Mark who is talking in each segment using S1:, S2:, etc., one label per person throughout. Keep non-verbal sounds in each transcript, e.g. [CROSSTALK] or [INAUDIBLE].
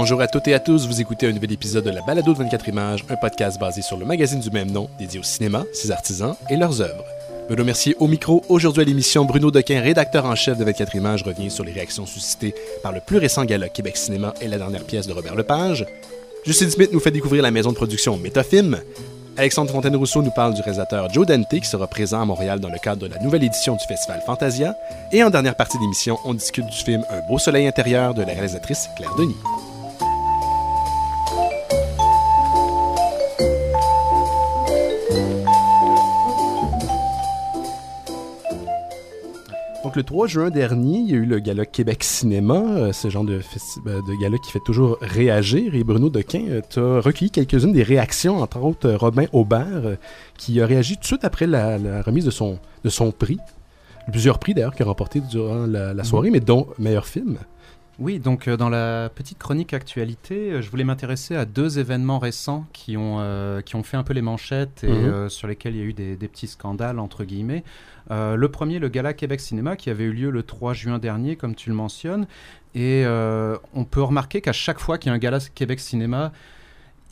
S1: Bonjour à toutes et à tous, vous écoutez un nouvel épisode de la Balado de 24 images, un podcast basé sur le magazine du même nom, dédié au cinéma, ses artisans et leurs œuvres. Bruno Mercier au micro. Aujourd'hui à l'émission, Bruno Dequin, rédacteur en chef de 24 images, revient sur les réactions suscitées par le plus récent gala Québec Cinéma et la dernière pièce de Robert Lepage. Justin Smith nous fait découvrir la maison de production Métafilm. Alexandre Fontaine-Rousseau nous parle du réalisateur Joe Dante qui sera présent à Montréal dans le cadre de la nouvelle édition du festival Fantasia. Et en dernière partie d'émission, on discute du film Un beau soleil intérieur de la réalisatrice Claire Denis. Donc, le 3 juin dernier, il y a eu le gala Québec Cinéma, euh, ce genre de, euh, de gala qui fait toujours réagir. Et Bruno Dequin, euh, tu recueilli quelques-unes des réactions, entre autres Robin Aubert, qui a réagi tout de suite après la, remise de son, prix. Plusieurs prix d'ailleurs qu'il a remporté durant la soirée, mais dont meilleur film.
S2: Oui, donc euh, dans la petite chronique actualité, euh, je voulais m'intéresser à deux événements récents qui ont, euh, qui ont fait un peu les manchettes et mhm. sur lesquels il y a eu des, petits scandales, entre guillemets. le premier, le Gala Québec Cinéma, qui avait eu lieu le 3 juin dernier, comme tu le mentionnes. Et on peut remarquer qu'à chaque fois qu'il y a un Gala Québec Cinéma,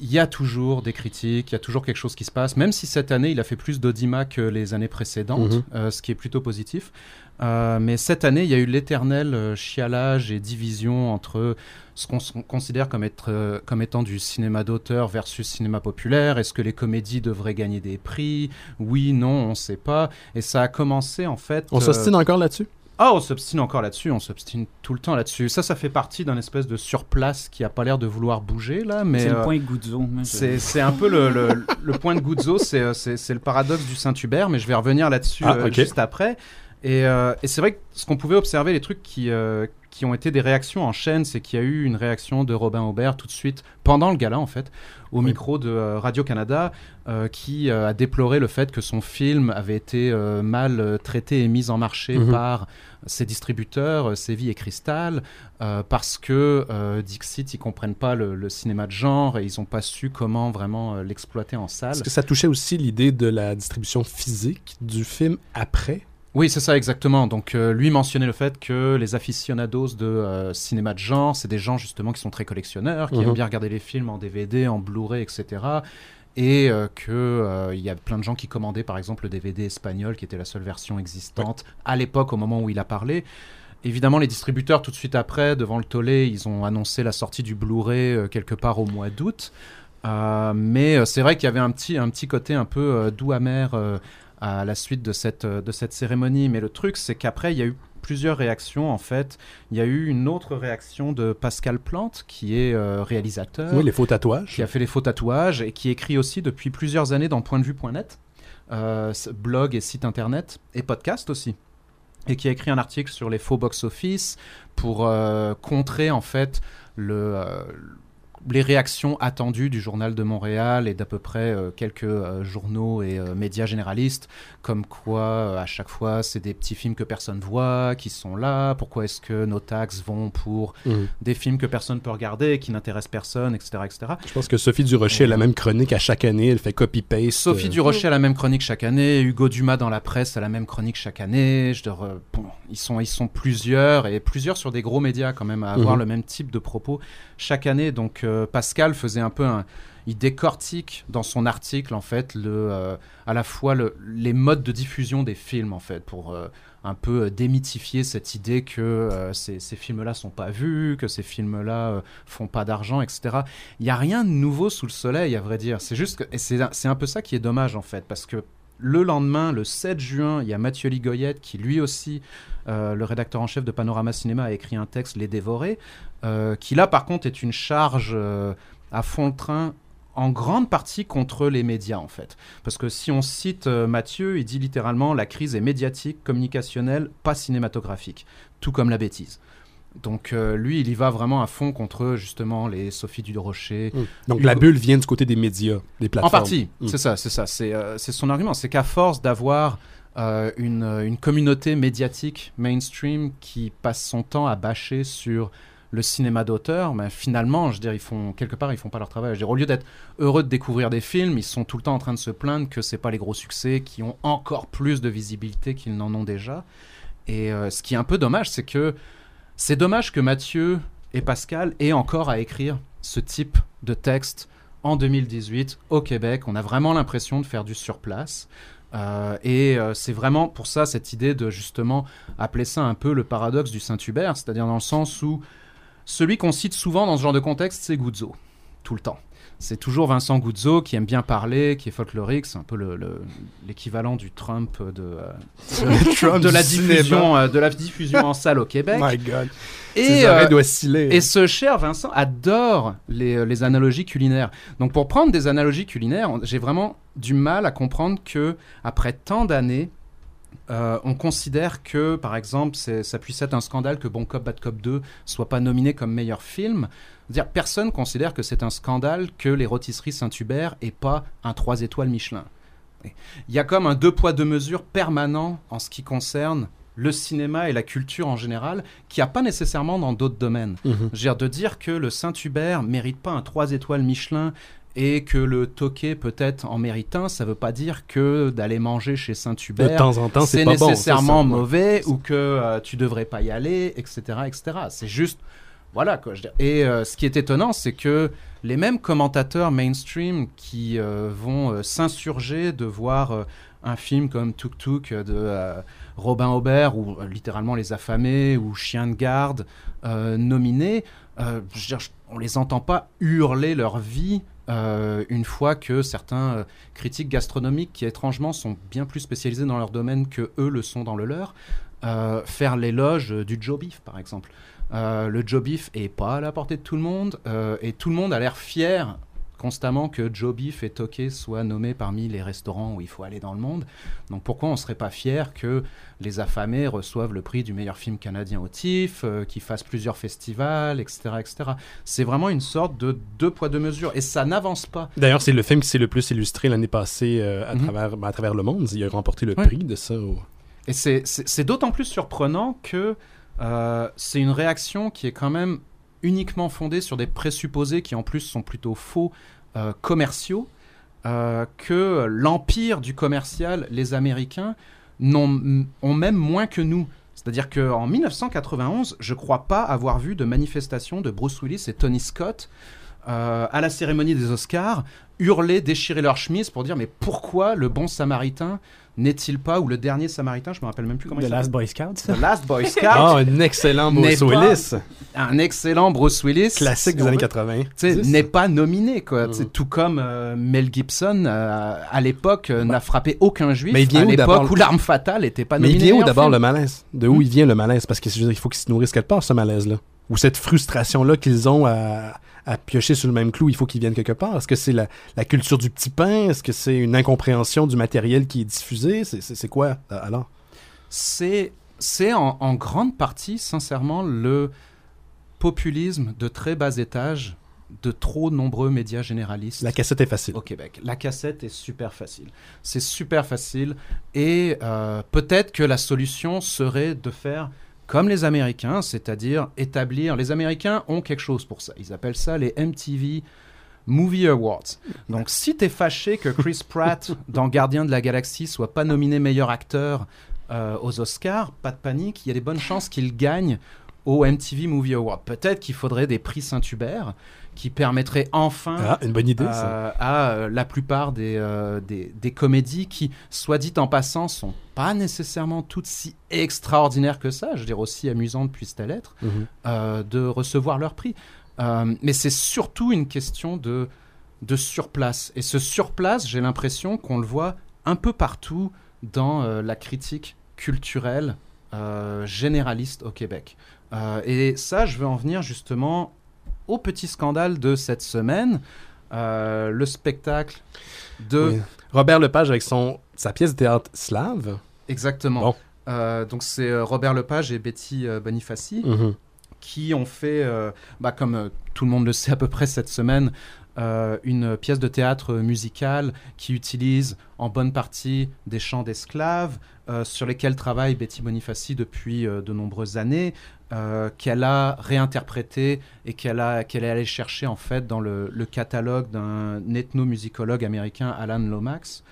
S2: il y a toujours des critiques, il y a toujours quelque chose qui se passe, même si cette année il a fait plus d'audimat que les années précédentes, mhm. ce qui est plutôt positif. Euh, mais cette année, il y a eu l'éternel euh, chialage et division entre ce qu'on considère comme, être, euh, comme étant du cinéma d'auteur versus cinéma populaire. Est-ce que les comédies devraient gagner des prix? Oui, non, on ne sait pas. Et ça a commencé en fait.
S1: On s'ostine encore là-dessus?
S2: Ah, on s'obstine encore là-dessus, on s'obstine tout le temps là-dessus. Ça, ça fait partie d'un espèce de surplace qui a pas l'air de vouloir bouger là, mais
S3: c'est le point Guzzo.
S2: C'est un peu le, le, point de Guzzo, c'est le paradoxe du Saint-Hubert, mais je vais revenir là-dessus ah, juste après. Euh, et, c'est vrai que ce qu'on pouvait observer, les trucs qui, euh, qui ont été des réactions en chaîne, c'est qu'il y a eu une réaction de Robin Aubert tout de suite, pendant le gala en fait, au micro de euh, Radio-Canada, qui a déploré le fait que son film avait été mal traité et mis en marché mhm. par ses distributeurs, Séville et Cristal, parce que Dixit, ils comprennent pas le, cinéma de genre et ils n'ont pas su comment vraiment l'exploiter en salle.
S1: Est-ce que ça touchait aussi l'idée de la distribution physique du film après?
S2: Oui, c'est ça exactement. Donc euh, lui mentionnait le fait que les aficionados de euh, cinéma de genre, c'est des gens justement qui sont très collectionneurs, qui aiment mhm. bien regarder les films en DVD, en Blu-ray, etc. Et euh, qu'il y a plein de gens qui commandaient par exemple le DVD espagnol, qui était la seule version existante à l'époque, au moment où il a parlé. Évidemment, les distributeurs, tout de suite après, devant le tollé, ils ont annoncé la sortie du Blu-ray quelque part au mois d'août. mais c'est vrai qu'il y avait un petit, un petit côté un peu doux amer à la suite de cette, de cette cérémonie. Mais le truc, c'est qu'après, il y a eu plusieurs réactions en fait. Il y a eu une autre réaction de Pascal Plante, qui est euh, réalisateur.
S1: Oui, les faux tatouages.
S2: Qui a fait les faux tatouages et qui écrit aussi depuis plusieurs années dans Point de vue.net, euh, blog et site internet et podcast aussi. Et qui a écrit un article sur les faux box-office pour euh, contrer en fait le les réactions attendues du journal de Montréal et d'à peu près euh, quelques euh, journaux et euh, médias généralistes, comme quoi à chaque fois c'est des petits films que personne voit, qui sont là, pourquoi est-ce que nos taxes vont pour mmh. des films que personne peut regarder, qui n'intéressent personne, etc., etc.
S1: Je pense que Sophie Durocher a la même chronique à chaque année, elle fait copy-paste.
S2: Sophie Durocher a la même chronique chaque année, Hugo Dumas dans la presse a la même chronique chaque année, je bon, ils, sont, ils sont plusieurs, et plusieurs sur des gros médias quand même, à avoir mmh. le même type de propos chaque année, donc Pascal faisait un peu un, il décortique dans son article en fait le, euh, à la fois les modes de diffusion des films en fait pour euh, un peu euh, démythifier cette idée que ces, films-là sont pas vus, que ces films-là font pas d'argent, etc. Il y a rien de nouveau sous le soleil à vrai dire. C'est juste que c'est un peu ça qui est dommage en fait parce que le lendemain, le 7 juin, il y a Mathieu Ligoyette qui lui aussi, le rédacteur en chef de Panorama Cinéma, a écrit un texte, Les Dévorés, euh, qui là par contre est une charge euh, à fond le train en grande partie contre les médias en fait. Parce que si on cite euh, Mathieu, il dit littéralement la crise est médiatique, communicationnelle, pas cinématographique, tout comme la bêtise. Donc lui, il y va vraiment à fond contre justement les Sophie Durocher.
S1: Mmh. Donc la bulle vient du côté des médias, des plateformes.
S2: En partie, mmh. c'est ça, c'est ça, c'est son argument, c'est qu'à force d'avoir une, une, communauté médiatique mainstream qui passe son temps à bâcher sur le cinéma d'auteur, mais finalement, je veux dire, ils font quelque part, ils font pas leur travail. Je veux dire, au lieu d'être heureux de découvrir des films, ils sont tout le temps en train de se plaindre que c'est pas les gros succès qui ont encore plus de visibilité qu'ils n'en ont déjà. Et euh, ce qui est un peu dommage, c'est que c'est dommage que Mathieu et Pascal est encore à écrire ce type de texte en 2018 au Québec. On a vraiment l'impression de faire du surplace. Euh, et euh, c'est vraiment pour ça cette idée de justement appeler ça un peu le paradoxe du Saint-Hubert, c'est-à-dire dans le sens où celui qu'on cite souvent dans ce genre de contexte, c'est Guzzo, tout le temps c'est toujours Vincent Guzzo qui aime bien parler, qui est folklorique, c'est un peu l'équivalent du Trump de, euh, [LAUGHS] de, la diffusion, euh, de la diffusion en salle au Québec.
S1: My God.
S2: Et, euh, et ce cher Vincent adore les, les, analogies culinaires. Donc pour prendre des analogies culinaires, j'ai vraiment du mal à comprendre que après tant d'années, euh, on considère que, par exemple, ça puisse être un scandale que Bon Cop, Bad Cop 2 soit pas nominé comme meilleur film. Dire, personne considère que c'est un scandale que les rôtisseries Saint-Hubert et pas un 3 étoiles Michelin. Il y a comme un deux poids deux mesures permanent en ce qui concerne le cinéma et la culture en général, qui n'y a pas nécessairement dans d'autres domaines. Mhm. dire, de dire que le Saint-Hubert mérite pas un 3 étoiles Michelin et que le toqué peut-être en mérite un, ça veut pas dire que d'aller manger chez Saint-Hubert,
S1: de temps en temps,
S2: c'est nécessairement mauvais ou que euh, tu devrais pas y aller, etc., etc. C'est juste, voilà quoi. Et euh, ce qui est étonnant, c'est que les mêmes commentateurs mainstream qui euh, vont s'insurger de voir un film comme Tuk Tuk de Robin Aubert ou littéralement Les Affamés ou Chien de garde nominés, je dire, on les entend pas hurler leur vie euh, une fois que certains euh, critiques gastronomiques, qui étrangement sont bien plus spécialisés dans leur domaine que eux le sont dans le leur, euh, faire l'éloge du Joe Beef, par exemple. Le Joe Beef est pas à la portée de tout le monde, et tout le monde a l'air fier constamment que Joe Beef et Toké soient nommés parmi les restaurants où il faut aller dans le monde. Donc pourquoi on ne serait pas fier que Les Affamés reçoivent le prix du meilleur film canadien au TIFF, euh, qu'ils fassent plusieurs festivals, etc. etc. C'est vraiment une sorte de deux poids deux mesures et ça n'avance pas.
S1: D'ailleurs, c'est le film qui s'est le plus illustré l'année passée euh, à, mhm. travers, à travers le monde. Il a remporté le prix de ça.
S2: Et c'est d'autant plus surprenant que euh, c'est une réaction qui est quand même uniquement fondée sur des présupposés qui en plus sont plutôt faux euh, commerciaux, euh, que l'empire du commercial, les Américains, ont, ont même moins que nous. C'est-à-dire qu'en 1991, je ne crois pas avoir vu de manifestation de Bruce Willis et Tony Scott euh, à la cérémonie des Oscars hurler, déchirer leur chemise pour dire mais pourquoi le bon samaritain n'est-il pas, ou le dernier Samaritain, je me rappelle même plus comment
S3: The
S2: il
S3: Last Boy Scout.
S2: The Last Boy [LAUGHS] Scout.
S1: oh, un excellent Bruce Willis.
S2: Un excellent Bruce Willis.
S1: Classique des années 80.
S2: N'est pas nominé, quoi. Mm. Tout comme euh, Mel Gibson, euh, à l'époque, euh, n'a frappé aucun juif. Mais il vient à l'époque où L'arme fatale n'était pas nominée.
S1: Mais il vient où d'abord le malaise? De où hmm? il vient le malaise? Parce qu'il faut qu'ils se nourrissent quelque part, ce malaise-là. Ou cette frustration-là qu'ils ont à à piocher sur le même clou, il faut qu'ils viennent quelque part. Est-ce que c'est la, culture du petit pain? Est-ce que c'est une incompréhension du matériel qui est diffusé? C'est quoi euh, alors?
S2: C'est en, en, grande partie, sincèrement, le populisme de très bas étage de trop nombreux médias généralistes.
S1: La cassette est facile.
S2: Au Québec. La cassette est super facile. C'est super facile. Et euh, peut-être que la solution serait de faire comme les Américains, c'est-à-dire établir. Les Américains ont quelque chose pour ça. Ils appellent ça les MTV Movie Awards. Donc, si tu es fâché que Chris Pratt [LAUGHS] dans Gardien de la Galaxie soit pas nominé meilleur acteur euh, aux Oscars, pas de panique, il y a des bonnes chances qu'il gagne au MTV Movie Award. Peut-être qu'il faudrait des prix Saint-Hubert qui permettrait enfin
S1: ah, une bonne idée,
S2: euh, à euh, la plupart euh, des, des, comédies qui, soit dit en passant, sont pas nécessairement toutes si extraordinaires que ça, je veux dire aussi amusantes puissent-elles être, mhm. de recevoir leur prix. mais c'est surtout une question de, de surplace. Et ce surplace, j'ai l'impression qu'on le voit un peu partout dans la critique culturelle généraliste au Québec. et ça, je veux en venir justement au petit scandale de cette semaine, euh, le spectacle de
S1: Robert Lepage avec son sa pièce de théâtre slave.
S2: Exactement. Euh, donc c'est euh, Robert Lepage et Betty Bonifaci mhm. qui ont fait, bah, comme tout le monde le sait à peu près cette semaine, une pièce de théâtre musicale qui utilise en bonne partie des chants d'esclaves sur lesquels travaille Betty Bonifaci depuis de nombreuses années. Euh, qu'elle a réinterprété et qu'elle qu'elle est allée chercher en fait dans le, catalogue d'un ethnomusicologue américain Alan Lomax.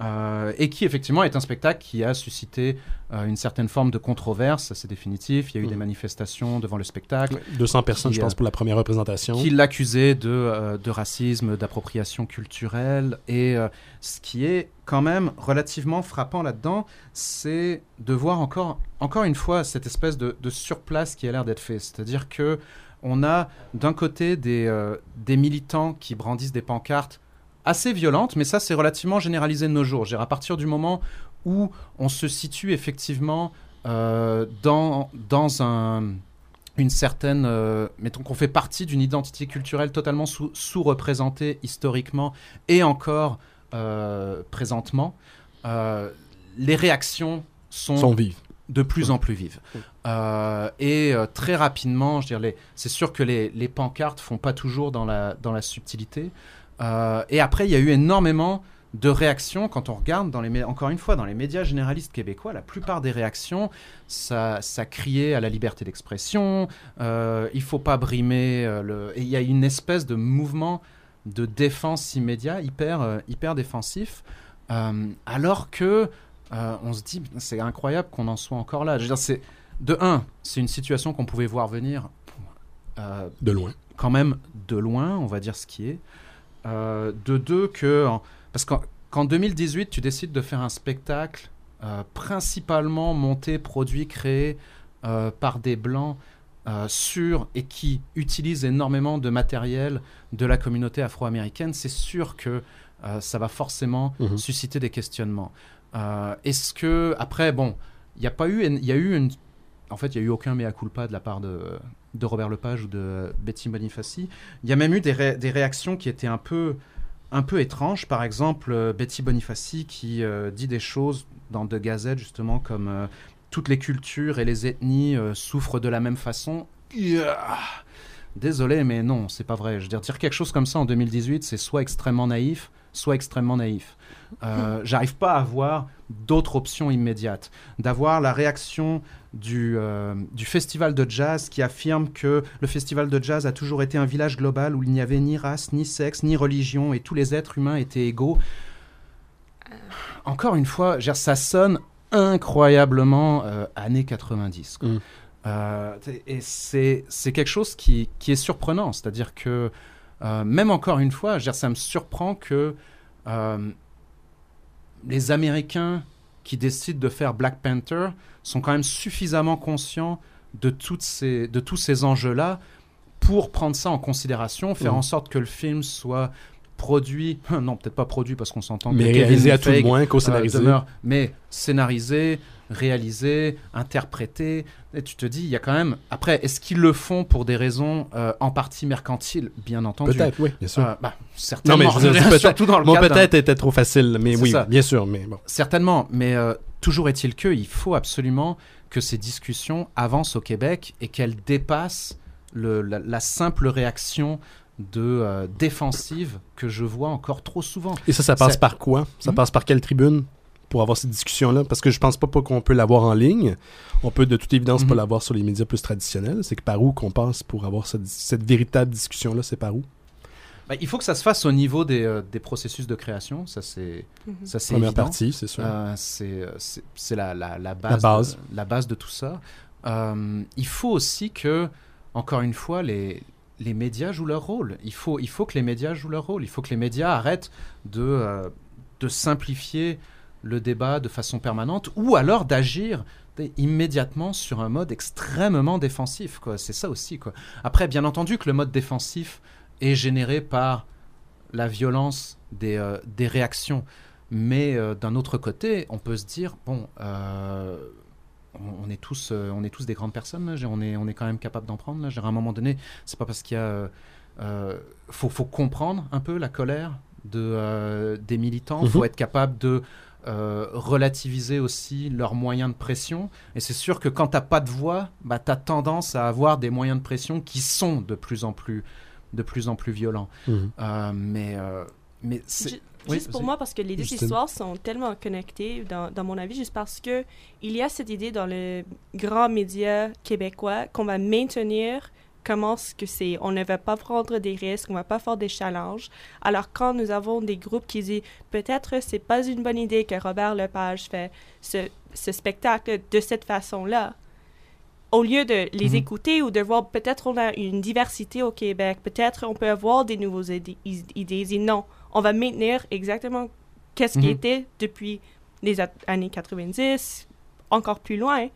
S2: Euh, et qui effectivement est un spectacle qui a suscité euh, une certaine forme de controverse, c'est définitif. Il y a eu des
S1: Mm.
S2: manifestations devant le spectacle
S1: 200 personnes,
S2: Qui,
S1: je pense,
S2: euh,
S1: pour la première représentation.
S2: qui l'accusaient de, euh, de racisme, d'appropriation culturelle. Et ce qui est quand même relativement frappant là-dedans, c'est de voir encore, encore une fois cette espèce de, de surplace qui a l'air d'être fait. C'est-à-dire que on a d'un côté des, des militants qui brandissent des pancartes assez violentes, mais ça c'est relativement généralisé de nos jours. Dire, à partir du moment où on se situe effectivement euh, dans, dans un, une certaine... euh, mettons qu'on fait partie d'une identité culturelle totalement sous- sous-représentée historiquement et encore euh, présentement, les réactions sont,
S1: sont vives.
S2: de plus en plus vives.
S1: Oui.
S2: Euh, et euh, très rapidement, je dirais, les- c'est sûr que les, les pancartes font pas toujours dans la, dans la subtilité. Euh, et après, il y a eu énormément de réactions quand on regarde, dans les, encore une fois, dans les médias généralistes québécois, la plupart des réactions, ça, ça criait à la liberté d'expression, euh, il faut pas brimer euh, le... Et il y a une espèce de mouvement de défense immédiat, hyper, euh, hyper défensif, alors que on se dit, c'est incroyable qu'on en soit encore là. Je veux dire, c'est, de un, c'est une situation qu'on pouvait voir venir
S1: De loin.
S2: quand même de loin, on va dire ce qui est. Euh, de deux, que. parce qu'en qu'en 2018, tu décides de faire un spectacle euh, principalement monté, produit, créé euh, par des blancs sur et qui utilisent énormément de matériel de la communauté afro-américaine, c'est sûr que ça va forcément
S1: Mhm.
S2: susciter des questionnements. Est-ce que après, bon, il n'y a pas eu, il y a eu une, en fait, il y a eu aucun mea culpa de la part de, de Robert Lepage ou de Betty Bonifaci. Il y a même eu des, des réactions qui étaient un peu, un peu étranges. Par exemple, euh, Betty Bonifaci qui euh, dit des choses dans De Gazette justement comme euh, toutes les cultures et les ethnies souffrent de la même façon. Yeah. Désolé, mais non, c'est pas vrai. Je veux dire, dire quelque chose comme ça en 2018, c'est soit extrêmement naïf, soit extrêmement naïf. J'arrive pas à voir d'autres options immédiates. D'avoir la réaction du, euh, du festival de jazz qui affirme que le festival de jazz a toujours été un village global où il n'y avait ni race, ni sexe, ni religion et tous les êtres humains étaient égaux. Encore une fois, ça sonne incroyablement euh, années 90. quoi.
S1: Mm.
S2: Euh, et c'est quelque chose qui, qui est surprenant. C'est-à-dire que, euh, même encore une fois, ça me surprend que les Américains qui décident de faire Black Panther sont quand même suffisamment conscients de, toutes ces, de tous ces enjeux-là pour prendre ça en considération, faire
S1: Mhm.
S2: en sorte que le film soit produit, [LAUGHS] non peut-être pas produit parce qu'on s'entend
S1: Mais réalisé à tout le moins,
S2: euh,
S1: co-scénarisé.
S2: mais scénarisé, réalisé, interprété. Et tu te dis, il y a quand même. Après, est-ce qu'ils le font pour des raisons euh, en partie mercantiles? Bien entendu.
S1: Peut-être, oui, bien sûr.
S2: Euh, bah, certainement.
S1: non, mais je [LAUGHS]
S2: surtout dans le d'un-
S1: peut-être était trop facile, mais oui,
S2: ça.
S1: bien sûr, mais bon.
S2: Certainement, mais euh, toujours est-il que il faut absolument que ces discussions avancent au Québec et qu'elles dépassent le- la, la simple réaction de euh, défensive que je vois encore trop souvent.
S1: Et ça, ça passe
S2: Ça-
S1: par quoi? Ça
S2: Hmm?
S1: passe par quelle tribune? Pour avoir cette discussion-là Parce que je pense pas, pas qu'on peut l'avoir en ligne. On peut de toute évidence pas
S2: Mhm.
S1: l'avoir sur les médias plus traditionnels. C'est que par où qu'on passe pour avoir cette, cette véritable discussion-là C'est par où?
S2: Bah, il faut que ça se fasse au niveau des, euh, des processus de création, ça c'est ça c'est
S1: Première
S2: évident.
S1: partie, c'est sûr.
S2: Euh, c'est c'est- c'est la, la, la base,
S1: base.
S2: De, la base de tout ça. Euh, il faut aussi que, encore une fois, les, les médias jouent leur rôle. Il faut, il faut que les médias jouent leur rôle. Il faut que les médias arrêtent de, euh, de simplifier le débat de façon permanente ou alors d'agir immédiatement sur un mode extrêmement défensif. C'est ça aussi. Quoi. Après, bien entendu que le mode défensif est généré par la violence des, euh, des réactions. Mais euh, d'un autre côté, on peut se dire, bon, euh, on, on est tous, on est tous des grandes personnes, là, on, est, on est quand même capable d'en prendre. Là, à un moment donné, c'est pas parce qu'il y a... faut, faut comprendre un peu la colère de, des militants, il faut
S1: Mhm.
S2: être capable de euh, relativiser aussi leurs moyens de pression. Et c'est sûr que quand t'as pas de voix, bah, tu as tendance à avoir des moyens de pression qui sont de plus en plus, de plus, en plus violents.
S1: Mhm.
S2: Euh, mais mais, mais c'est... Oui,
S3: juste pour moi, parce que les deux histoires sont tellement connectées, dans, dans mon avis, juste parce que il y a cette idée dans le grand média québécois qu'on va maintenir comment ce que c'est. On ne va pas prendre des risques, on va pas faire des challenges. Alors quand nous avons des groupes qui disent peut-être c'est pas une bonne idée que Robert Lepage fait ce, ce spectacle de cette façon-là, au lieu de les
S1: Mhm.
S3: écouter ou de voir peut-être on a une diversité au Québec, peut-être on peut avoir des nouveaux idées. Et non, on va maintenir exactement qu'est-ce qui
S2: Mhm.
S3: était depuis les années 90, encore plus loin.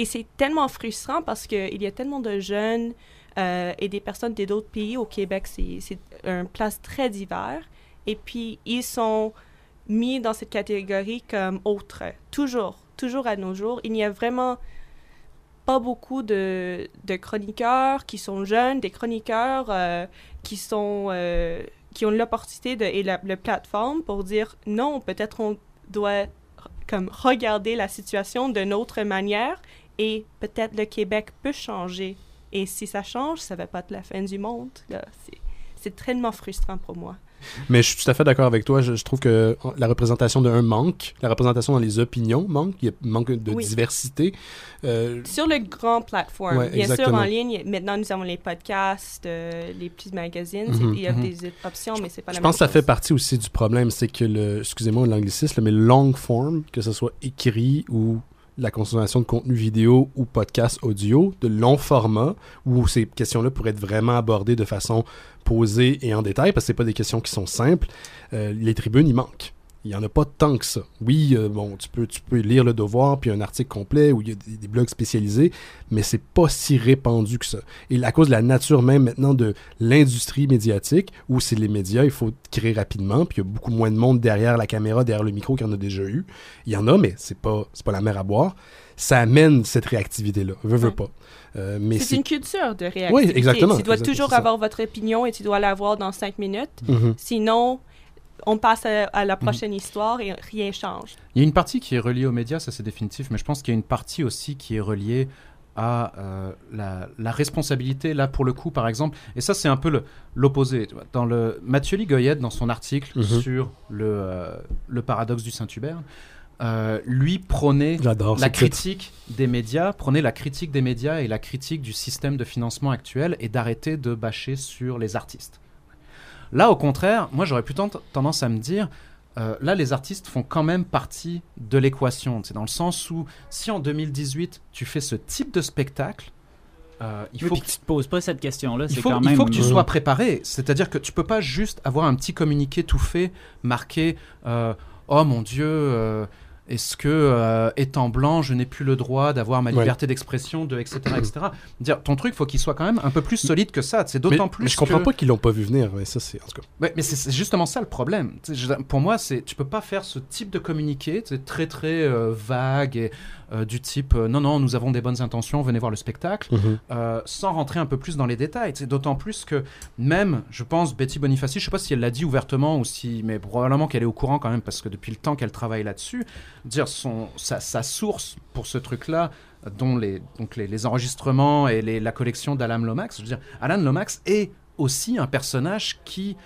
S3: Et c'est tellement frustrant parce qu'il y a tellement de jeunes euh, et des personnes des d'autres pays au Québec. C'est un place très divers. Et puis, ils sont mis dans cette catégorie comme autres. Toujours, toujours à nos jours. Il n'y a vraiment pas beaucoup de, de chroniqueurs qui sont jeunes, des chroniqueurs euh, qui sont euh, qui ont l'opportunité de, et la, la plateforme pour dire non, peut-être on doit comme regarder la situation d'une autre manière et peut-être le Québec peut changer. Et si ça change, ça va pas être la fin du monde. C'est- tellement frustrant pour moi.
S1: Mais je suis tout à fait d'accord avec toi. Je, je trouve que la représentation d'un manque, la représentation dans les opinions manque. Il y a manque de
S3: Oui.
S1: diversité. Euh,
S3: Sur le grand plateforme,
S1: Ouais,
S3: bien sûr, en ligne, maintenant nous avons les podcasts, euh, les petits magazines,
S1: Mhm,
S3: il y a
S2: mhm.
S3: des options, mais c'est pas la
S1: je
S3: même
S1: pense que ça fait partie aussi du problème, c'est que le, excusez-moi l'anglicisme, mais le long form, que ce soit écrit ou la consommation de contenu vidéo ou podcast audio, de long format, où ces questions-là pourraient être vraiment abordées de façon posée et en détail, parce que c'est pas des questions qui sont simples, euh, les tribunes, il manque. Il y en a pas tant que ça. Oui, euh, bon, tu peux, tu peux lire le devoir, puis un article complet où il y a des, des blogs spécialisés, mais c'est pas si répandu que ça. Et à cause de la nature même maintenant de l'industrie médiatique, où c'est les médias, il faut créer rapidement, puis il y a beaucoup moins de monde derrière la caméra, derrière le micro qu'il y en a déjà eu. Il y en a, mais c'est pas, pas la mer à boire. Ça amène cette réactivité-là. Veux, veux pas. Euh, mais
S3: C'est une culture de réactivité.
S1: Oui, exactement,
S3: Tu dois
S1: exactement,
S3: toujours avoir votre opinion et tu dois l'avoir dans cinq minutes.
S1: Mhm.
S3: Sinon, on passe à, à la
S1: Mhm.
S3: prochaine histoire et rien change.
S2: Il y a une partie qui est reliée aux médias, ça c'est définitif, mais je pense qu'il y a une partie aussi qui est reliée à euh, la, la responsabilité, là pour le coup par exemple, et ça c'est un peu l'opposé. Dans le Mathieu Ligoyette, dans son article
S1: Mhm.
S2: sur le, euh, le paradoxe du Saint-Hubert, euh, lui prônait la
S1: titre.
S2: critique des médias, prenez la critique des médias et la critique du système de financement actuel et d'arrêter de bâcher sur les artistes. Là, au contraire, moi j'aurais plutôt tendance à me dire, euh, là les artistes font quand même partie de l'équation. C'est dans le sens où si en 2018 tu fais ce type de spectacle, euh, il
S4: Oui,
S2: faut
S4: que tu te poses pas cette question-là,
S2: il faut,
S4: quand
S2: il
S4: même...
S2: faut que tu
S1: Mhm.
S2: sois préparé. C'est-à-dire que tu peux pas juste avoir un petit communiqué tout fait, marqué euh, Oh mon Dieu, euh, est-ce que, euh, étant blanc, je n'ai plus le droit d'avoir ma
S1: Ouais.
S2: liberté d'expression, de etc. etc. Dire, ton truc, faut qu'il soit quand même un peu plus solide que ça. C'est d'autant plus
S1: mais je comprends
S2: que-
S1: pas qu'ils l'ont pas vu venir. Mais ça, c'est en tout cas.
S2: Ouais, mais c'est- justement ça le problème. Je- pour moi, c'est tu peux pas faire ce type de communiqué, c'est très très euh, vague et euh, du type non non, nous avons des bonnes intentions, venez voir le spectacle,
S1: Mhm.
S2: euh, sans rentrer un peu plus dans les détails. C'est d'autant plus que même, je pense, Betty Bonifaci, je sais pas si elle l'a dit ouvertement ou si, mais probablement qu'elle est au courant quand même parce que depuis le temps qu'elle travaille là-dessus, dire son sa, source pour ce truc-là, dont les donc les, enregistrements et les- la collection d'Alan Lomax, je veux dire, Alan Lomax est aussi un personnage qui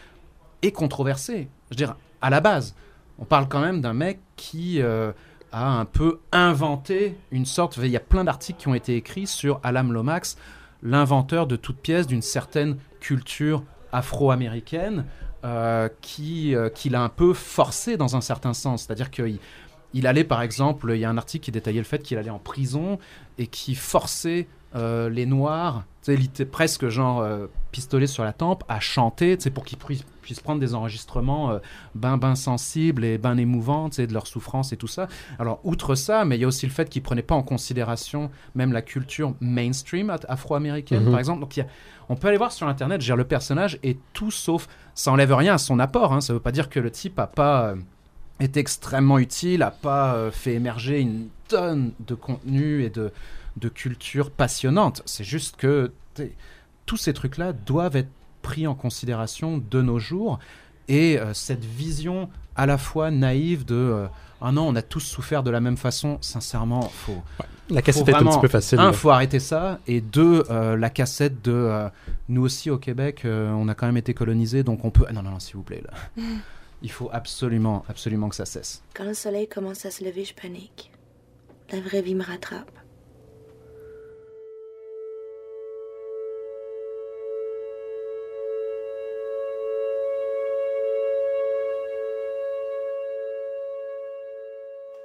S2: est controversé. Je veux dire, à la base, on parle quand même d'un mec qui euh, a un peu inventé une sorte. Il y a plein d'articles qui ont été écrits sur Alam Lomax, l'inventeur de toute pièce d'une certaine culture afro-américaine euh, qui euh, qu'il a un peu forcé dans un certain sens. C'est-à-dire qu'il il allait, par exemple, il y a un article qui détaillait le fait qu'il allait en prison et qui forçait euh, les Noirs, sais, litté- presque genre euh, pistolet sur la tempe, à chanter, pour qu'ils puissent, puissent prendre des enregistrements euh, ben ben sensibles et ben émouvants, de leur souffrance et tout ça. Alors, outre ça, mais il y a aussi le fait qu'ils prenaient pas en considération même la culture mainstream afro-américaine,
S1: Mhm.
S2: par exemple. Donc, il y a- on peut aller voir sur Internet, dire, le personnage est tout sauf... Ça enlève rien à son apport, hein, ça veut pas dire que le type a pas... été extrêmement utile, a pas euh, fait émerger une tonne de contenu et de, de culture passionnante. C'est juste que tous ces trucs-là doivent être pris en considération de nos jours. Et euh, cette vision à la fois naïve de euh, ah non, on a tous souffert de la même façon, sincèrement, faut,
S1: La cassette
S2: Faut
S1: est un petit peu facile.
S2: un, faut arrêter ça, et deux, euh, la cassette de euh, nous aussi au Québec, euh, on a quand même été colonisés, donc on peut. Ah non, non, non, s'il vous plaît, là. [LAUGHS] Il faut absolument, absolument que ça cesse.
S5: Quand le soleil commence à se lever, je panique. La vraie vie me rattrape.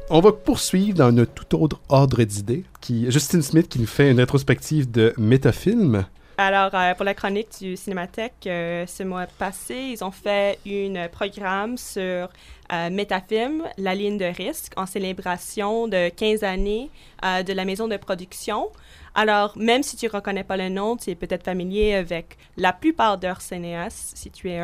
S1: On va poursuivre dans un tout autre ordre d'idées. Justin Smith qui nous fait une rétrospective de Métafilm.
S3: Alors, euh, pour la chronique du Cinémathèque, euh, ce mois passé, ils ont fait un programme sur euh, Métafilm, la ligne de risque, en célébration de 15 années euh, de la maison de production. Alors, même si tu ne reconnais pas le nom, tu es peut-être familier avec la plupart de leurs cinéastes, si tu, es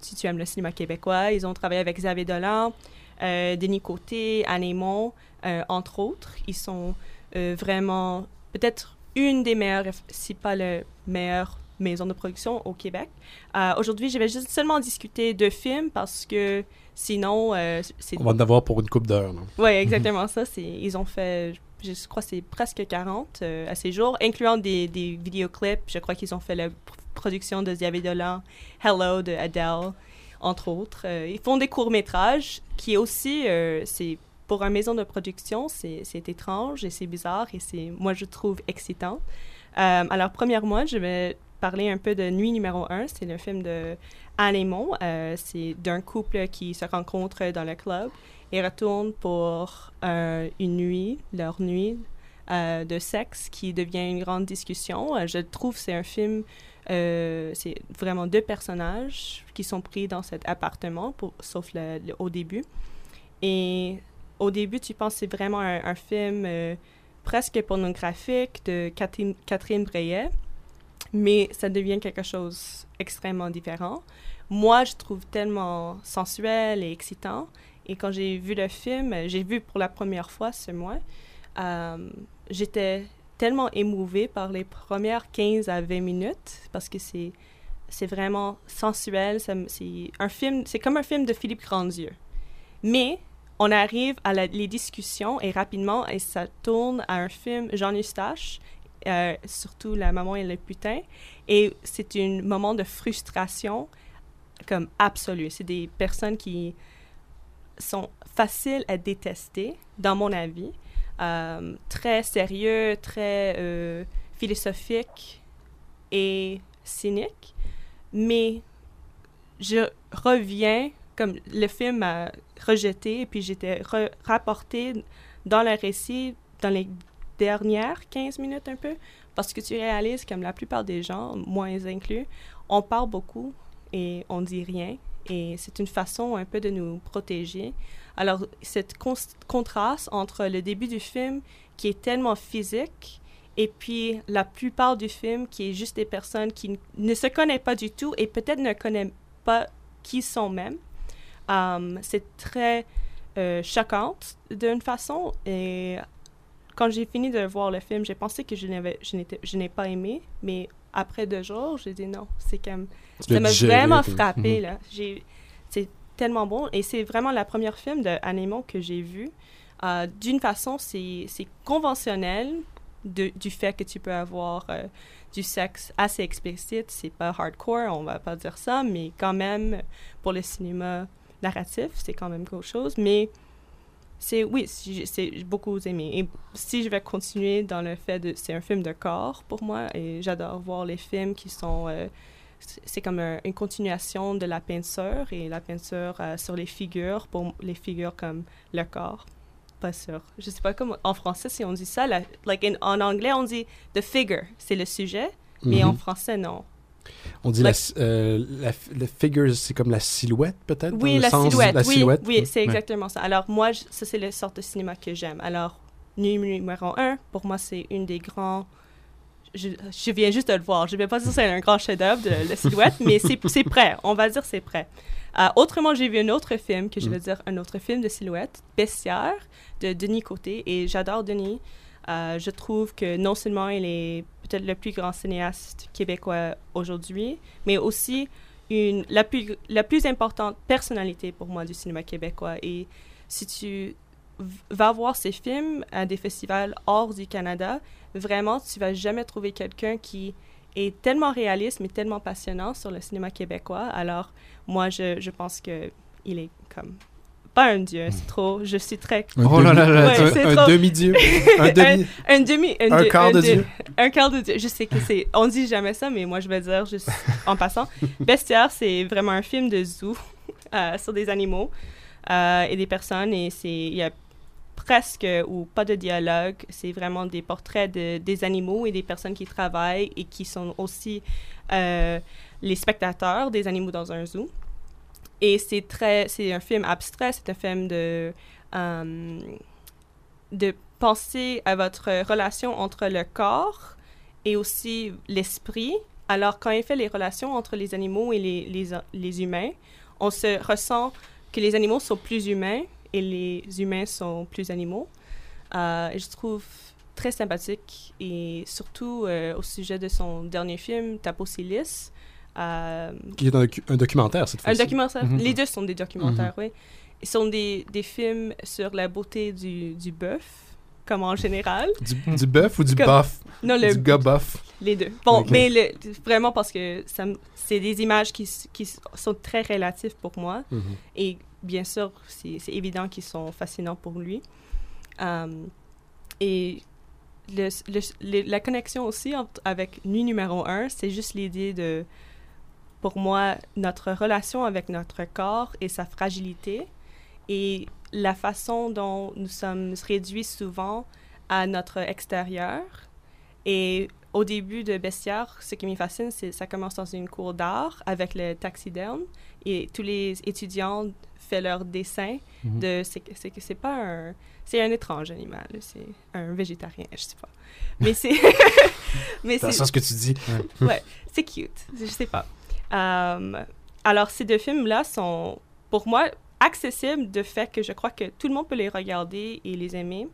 S3: si tu aimes le cinéma québécois. Ils ont travaillé avec Xavier Dolan, Denis Côté, Anémon, euh, entre autres. Ils sont vraiment peut-être une des meilleures, si pas le meilleur maison de production au Québec. Euh, Aujourd'hui, je vais juste seulement discuter de films parce que sinon, euh, c'est...
S1: On va en avoir pour une coupe d'heure. non?
S3: Oui, [LAUGHS] exactement ça. Ils ont fait, je crois, c'est presque 40 euh, à ces jours, incluant des, des vidéoclips. Je crois qu'ils ont fait la pr- production de Xavier Dolan, Hello de Adele, entre autres. Ils font des courts-métrages qui aussi, c'est pour une maison de production, c'est, étrange et c'est bizarre et c'est, moi, je trouve excitant. Euh, alors, premièrement, je vais parler un peu de Nuit numéro 1. C'est le film de Aymon. Euh, c'est d'un couple qui se rencontre dans le club et retourne pour euh, une nuit, leur nuit euh, de sexe qui devient une grande discussion. Je trouve c'est un film, c'est vraiment deux personnages qui sont pris dans cet appartement, sauf au début. Et au début, tu penses que c'est vraiment un, film euh, presque pornographique de Catherine, Catherine Breillet, mais ça devient quelque chose extrêmement différent. Moi, je trouve tellement sensuel et excitant. Et quand j'ai vu le film, j'ai vu pour la première fois ce mois, euh, j'étais tellement émouvée par les premières 15 à 20 minutes parce que c'est c'est vraiment sensuel. c'est comme un film de Philippe Grandieu. Mais on arrive à la- les discussions et rapidement, et ça tourne à un film Jean Eustache, euh, surtout La maman et le putain. Et c'est un moment de frustration comme absolue. C'est des personnes qui sont faciles à détester, dans mon avis. Euh, très sérieux, très euh, philosophique et cynique. Mais je reviens, comme le film m'a rejeté, et puis j'étais re- rapportée dans le récit dans les dernières 15 minutes un peu, parce que tu réalises, comme la plupart des gens, moi inclus, on parle beaucoup et on dit rien, et c'est une façon un peu de nous protéger. Alors, cette contraste entre le début du film, qui est tellement physique, et puis la plupart du film, qui est juste des personnes qui ne se connaissent pas du tout et peut-être ne connaissent pas qui sont même, um, c'est très euh, choquante d'une façon. Et quand j'ai fini de voir le film, j'ai pensé que je n'avais, je n'étais, je n'ai pas aimé, mais après deux jours, j'ai dit non, c'est comme ça m'a vraiment frappé
S1: Mhm.
S3: là. J'ai, c'est tellement bon et c'est vraiment la première film de Anémon que j'ai vu. Euh, d'une façon, c'est, c'est conventionnel de- du fait que tu peux avoir euh, du sexe assez explicite. C'est pas hardcore, on va pas dire ça, mais quand même pour le cinéma narratif, c'est quand même quelque chose. Mais c'est oui, j'ai- c'est j'ai beaucoup aimé. Et si je vais continuer dans le fait de, c'est un film de corps pour moi et j'adore voir les films qui sont euh, c'est comme un- une continuation de la peinture et la peinture euh, sur les figures pour les figures comme le corps. Pas sûr. Je sais pas comment en français si on dit ça. la- like in- en anglais on dit the figure, c'est le sujet, mais en français non.
S1: On dit la, euh, la, le figure, c'est comme la silhouette, peut-être?
S3: Oui,
S1: le
S3: la
S1: sens-
S3: silhouette.
S1: La
S3: oui,
S1: silhouette.
S3: oui, c'est
S2: Ouais.
S3: exactement ça. Alors, moi, je- ça, c'est le sorte de cinéma que j'aime. Alors, Nuit numéro un, pour moi, c'est une des grands. Je, je viens juste de le voir. Je ne vais pas dire que c'est un grand chef-d'œuvre de la silhouette, mais c'est c'est prêt. On va dire c'est prêt. Euh, autrement, j'ai vu un autre film, que je vais
S1: Mm.
S3: dire un autre film de silhouette, Bestiaire, de Denis Côté. Et j'adore Denis. Euh, je trouve que non seulement il est peut-être le plus grand cinéaste québécois aujourd'hui, mais aussi la, plus, importante personnalité pour moi du cinéma québécois. Et si tu vas voir ces films à des festivals hors du Canada, vraiment, tu vas jamais trouver quelqu'un qui est tellement réaliste, mais tellement passionnant sur le cinéma québécois. Alors, moi, je, je pense que il est comme... Pas un dieu, c'est trop... Je suis très...
S1: Un
S2: Oh là là là,
S3: Ouais,
S1: un-
S3: c'est
S1: un demi-dieu. [LAUGHS] un demi...
S3: Un demi...
S1: Un
S3: di-
S1: quart de
S3: di-
S1: dieu.
S3: un quart de dieu. Je sais que c'est. On dit jamais ça, mais moi je vais dire juste en passant. [LAUGHS] Bestiaire, c'est vraiment un film de zoo [LAUGHS] euh, sur des animaux euh, et des personnes. Et c'est il y a presque ou pas de dialogue. C'est vraiment des portraits de, des animaux et des personnes qui travaillent et qui sont aussi euh, les spectateurs des animaux dans un zoo. Et c'est très, c'est un film abstrait, c'est un film de, euh, de penser à votre relation entre le corps et aussi l'esprit. Alors, quand il fait les relations entre les animaux et les, les, les humains, on se ressent que les animaux sont plus humains et les humains sont plus animaux. Euh, je trouve très sympathique et surtout euh, au sujet de son dernier film, Taposilis. Euh,
S1: Qui est un, docu- un documentaire cette
S3: un
S1: fois-ci.
S3: documentaire.
S2: Mhm.
S3: Les deux sont des documentaires, oui. Ils sont des, des films sur la beauté du, du bœuf, comme en général.
S1: Du, du bœuf ou du
S3: Comme-
S1: bof?
S3: Non, le,
S1: Du gars bof.
S3: les deux. Bon, mais le- vraiment parce que c'est des images qui, qui sont très relatives pour moi.
S1: Mhm.
S3: Et bien sûr, c'est c'est évident qu'ils sont fascinants pour lui. Euh, et le- le- le- la connexion aussi entre- avec Nuit numéro un, c'est juste l'idée de, pour moi, notre relation avec notre corps et sa fragilité et la façon dont nous sommes réduits souvent à notre extérieur. Et au début de Bestiaire, ce qui me fascine, c'est ça commence dans une cour d'art avec le taxiderme et tous les étudiants font leurs dessins
S2: Mhm.
S3: de c'est que c'est pas un c'est un étrange animal c'est un végétarien je sais pas mais c'est [LAUGHS] [LAUGHS] mais
S1: C'est ça ce que tu dis.
S3: c'est cute je sais pas Euh, alors ces deux films là sont pour moi accessibles de fait que je crois que tout le monde peut les regarder et les aimer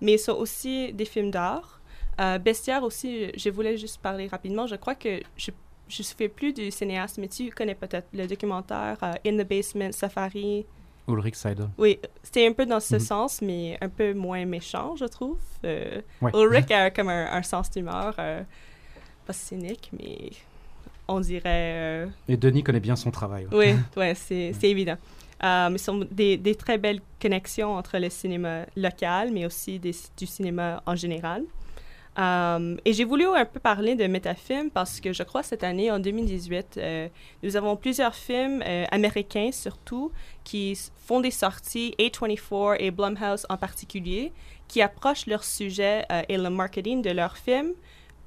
S3: mais ils sont aussi des films d'art euh, Bestiaire aussi je voulais juste parler rapidement je crois que je je ne fais plus du cinéaste, mais tu connais peut-être le documentaire euh, In the Basement Safari.
S2: Ulrich Seidel.
S3: Oui, c'était un peu dans ce
S1: Mhm.
S3: sens, mais un peu moins méchant, je trouve. Euh,
S2: Ouais.
S3: Ulrich [LAUGHS] a comme un, un sens d'humeur, pas cynique, mais on dirait... euh,
S2: Et Denis connaît bien son travail.
S3: oui, [LAUGHS] ouais, c'est évident. Mais ce sont des, des très belles connexions entre le cinéma local, mais aussi des- du cinéma en général. Euh, et j'ai voulu un peu parler de métafilm parce que je crois cette année, en 2018, euh, nous avons plusieurs films euh, américains surtout qui font des sorties, A24 et Blumhouse en particulier, qui approchent leur sujet euh, et le marketing de leurs films,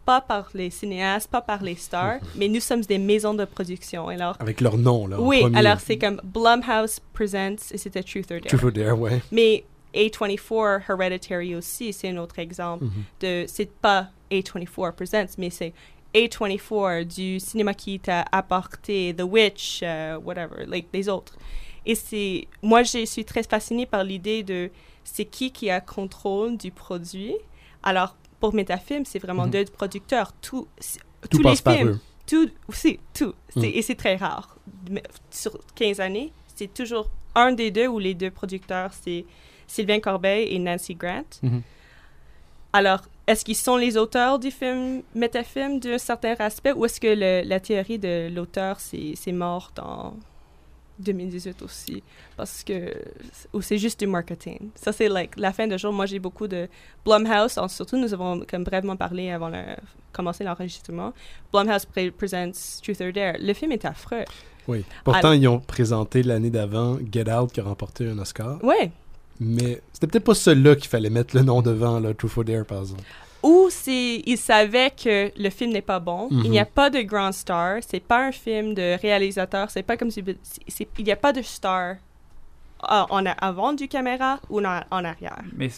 S3: pas par les cinéastes, pas par les stars, mais nous sommes des maisons de production. Alors,
S1: Avec leur nom, là.
S3: oui,
S1: premier.
S3: alors c'est comme Blumhouse Presents et c'était Truth or Dare.
S1: Truth or Dare, ouais.
S3: Mais A24 Hereditary aussi, c'est un autre exemple
S1: Mhm.
S3: de. C'est pas A24 Presents, mais c'est A24 du cinéma qui t'a apporté The Witch, euh, whatever, like les autres. Et c'est. Moi, je suis très fascinée par l'idée de c'est qui qui a contrôle du produit. Alors, pour Metafilm, c'est vraiment
S2: Mhm.
S3: deux producteurs. Tout, c'est-
S1: Tout
S3: tous les films,
S1: eux.
S3: tout, aussi, tout. C'est-
S1: Mm.
S3: Et c'est très rare. Sur 15 années, c'est toujours un des deux ou les deux producteurs, c'est Sylvain Corbeil et Nancy Grant.
S2: Mhm.
S3: Alors, est-ce qu'ils sont les auteurs du film métafilm d'un certain aspect ou est-ce que le- la théorie de l'auteur, c'est c'est mort dans 2018 aussi? Parce que... Ou c'est juste du marketing. Ça, c'est like, la fin de jour. Moi, j'ai beaucoup de... Blumhouse, en- surtout, nous avons comme brièvement parlé avant de commencer l'enregistrement. Blumhouse pre- presents Truth or Dare. Le film est affreux.
S1: Oui. Pourtant, ils ont présenté l'année d'avant Get Out qui a remporté un Oscar.
S3: Ouais.
S1: Mais c'était peut-être pas celui-là qu'il fallait mettre le nom devant, là, Truth or Dare, par exemple.
S3: Ou c'est, ils savaient que le film n'est pas bon.
S1: Mhm.
S3: Il n'y a pas de grand star. C'est pas un film de réalisateur. C'est pas comme si il n'y a pas de star euh, en avant du caméra ou en, en arrière.
S4: Mais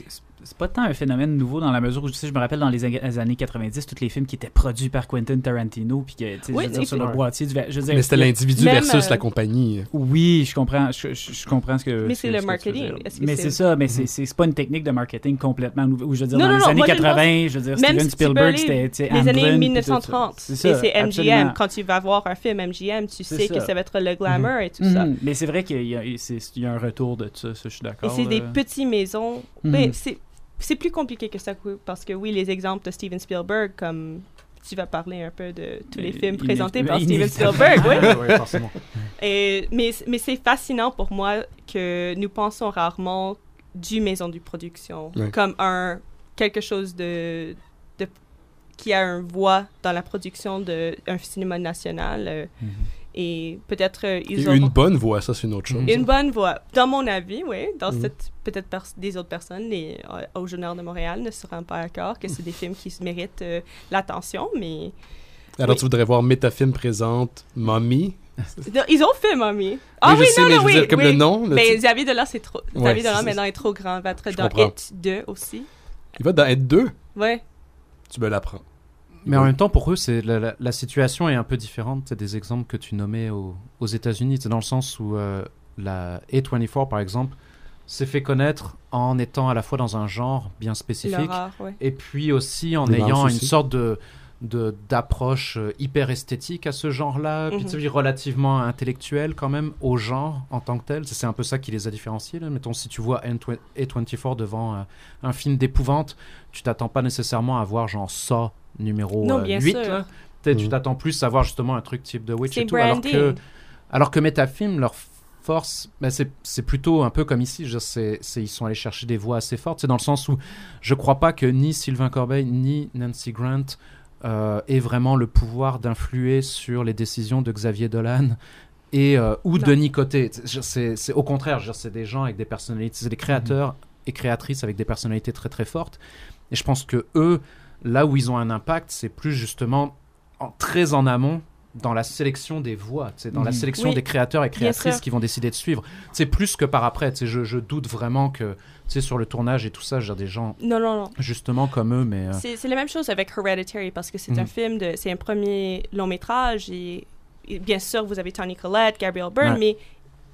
S4: c'est pas tant un phénomène nouveau dans la mesure où tu sais, je me rappelle dans les, années 90, tous les films qui étaient produits par Quentin Tarantino, puis que, tu sais,
S3: Oui,
S4: je veux dire,
S3: et
S4: sur le boîtier du. Je veux dire,
S1: Mais c'était l'individu versus
S3: euh,
S1: la compagnie.
S4: Oui, je comprends, je, je- je comprends ce que.
S3: Mais
S4: ce
S3: c'est le
S4: ce
S3: marketing.
S4: Mais
S3: c'est-
S4: ça, mais c'est- c'est c'est pas une technique de marketing complètement nouvelle. Ou je veux dire,
S3: Non,
S4: dans
S3: non,
S4: les
S3: non,
S4: années
S3: moi, je le
S4: 80, je veux dire, Steven Spielberg, c'était.
S3: Les années
S4: puis tout ça.
S3: 1930.
S4: C'est
S3: Et
S4: ça,
S3: c'est. MGM. Quand tu vas voir un film MGM, tu sais que
S4: ça.
S3: ça va être le glamour et tout ça.
S4: Mhm. Mais c'est vrai qu'il y, a- c'est- il y a un retour de ça, ça je suis
S3: Et
S4: d'accord.
S3: c'est des petites maisons. C'est, plus compliqué que ça, parce que oui, les exemples de Steven Spielberg, comme tu vas parler un peu de tous les
S4: Mais
S3: films présentés par Steven. Spielberg, oui. [LAUGHS]
S2: Ouais, forcément.
S3: Et, mais mais c'est fascinant pour moi que nous pensons rarement du maison de production comme un quelque chose de, de qui a une voix dans la production d'un cinéma national. euh,
S2: Mhm.
S3: Et peut-être euh,
S1: Et
S3: ils ont
S1: une bonne voix, ça, c'est une autre chose.
S3: une bonne voix. Dans mon avis, oui. Dans cette peut-être des autres personnes, les euh, au Journal de Montréal ne seront pas d'accord que c'est des films qui se méritent euh, l'attention, mais
S1: Alors,
S3: Oui.
S1: tu voudrais voir Métafilm présente Mommy?
S3: Ils ont fait Mommy. Ah
S1: je
S3: oui,
S1: sais,
S3: non,
S1: mais
S3: non,
S1: je veux
S3: oui,
S1: dire, comme
S3: oui.
S1: le nom. le
S3: Mais
S1: titre.
S3: Xavier Dolan, c'est trop.
S1: Ouais,
S3: Xavier Dolan maintenant est trop grand. Il va être
S1: Je
S3: dans
S1: comprends.
S3: It 2 aussi.
S1: Il va dans être deux?
S3: Ouais.
S1: Tu me l'apprends.
S2: Mais en même temps, pour eux, c'est la, la- la situation est un peu différente. C'est des exemples que tu nommais aux, aux États-Unis. C'est dans le sens où euh, la A24, par exemple, s'est fait connaître en étant à la fois dans un genre bien spécifique
S3: ouais.
S2: et puis aussi en ayant une sorte de d'approche euh, hyper esthétique à ce genre-là, puis tu sais, relativement intellectuelle quand même au genre en tant que tel. C'est un peu ça qui les a différenciés. Là. Mettons, si tu vois N20 A24 devant euh, un film d'épouvante, tu t'attends pas nécessairement à voir genre ça numéro
S3: Non,
S2: euh,
S3: bien
S2: 8.
S3: sûr.
S2: là. Peut-être Tu
S1: Mhm.
S2: t'attends plus à voir justement un truc type de Witch
S3: C'est
S2: et tout. Alors que, alors que Metafilm, leur force, ben c'est c'est plutôt un peu comme ici. Je ils sont allés chercher des voix assez fortes. C'est dans le sens où je crois pas que ni Sylvain Corbeil ni Nancy Grant euh, aient vraiment le pouvoir d'influer sur les décisions de Xavier Dolan et euh, ou
S3: Non.
S2: Denis Côté. C'est- au contraire, c'est des gens avec des personnalités, c'est des créateurs et créatrices avec des personnalités très très fortes. Et je pense que eux, là où ils ont un impact, c'est plus justement en- très en amont dans la sélection des voix, c'est dans la sélection
S3: Oui,
S2: des créateurs et créatrices qui vont décider de suivre. C'est plus que par après. Je, je doute vraiment que sur le tournage et tout ça, j'ai des gens
S3: Non, non, non.
S2: justement comme eux, mais euh,
S3: C'est la même chose avec Hereditary parce que c'est un film de. C'est un premier long métrage et, et bien sûr, vous avez Tony Collette, Gabriel Byrne,
S2: Ouais.
S3: mais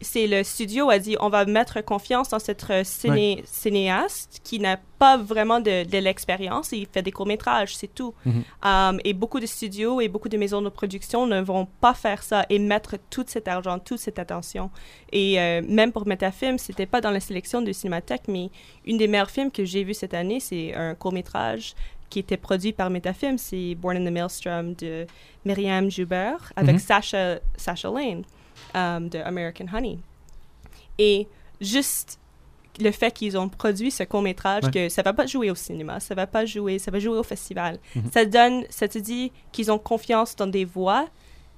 S3: c'est le studio a dit on va mettre confiance dans cette euh, ciné- cinéaste qui n'a pas vraiment de, de l'expérience et il fait des courts-métrages, c'est tout.
S2: Mhm.
S3: Um, et beaucoup de studios et beaucoup de maisons de production ne vont pas faire ça et mettre tout cet argent, toute cette attention. Et euh, même pour Metafilm, c'était pas dans la sélection de Cinémathèque, mais une des meilleurs films que j'ai vu cette année, c'est un court-métrage qui était produit par Metafilm, c'est Born in the Maelstrom de Myriam Joubert avec
S2: Mhm.
S3: Sasha, Sasha Lane um, de American Honey. Et juste le fait qu'ils ont produit ce court-métrage,
S2: Ouais.
S3: que ça va pas jouer au cinéma, ça va pas jouer, ça va jouer au festival.
S2: Mhm.
S3: Ça donne, ça te dit qu'ils ont confiance dans des voix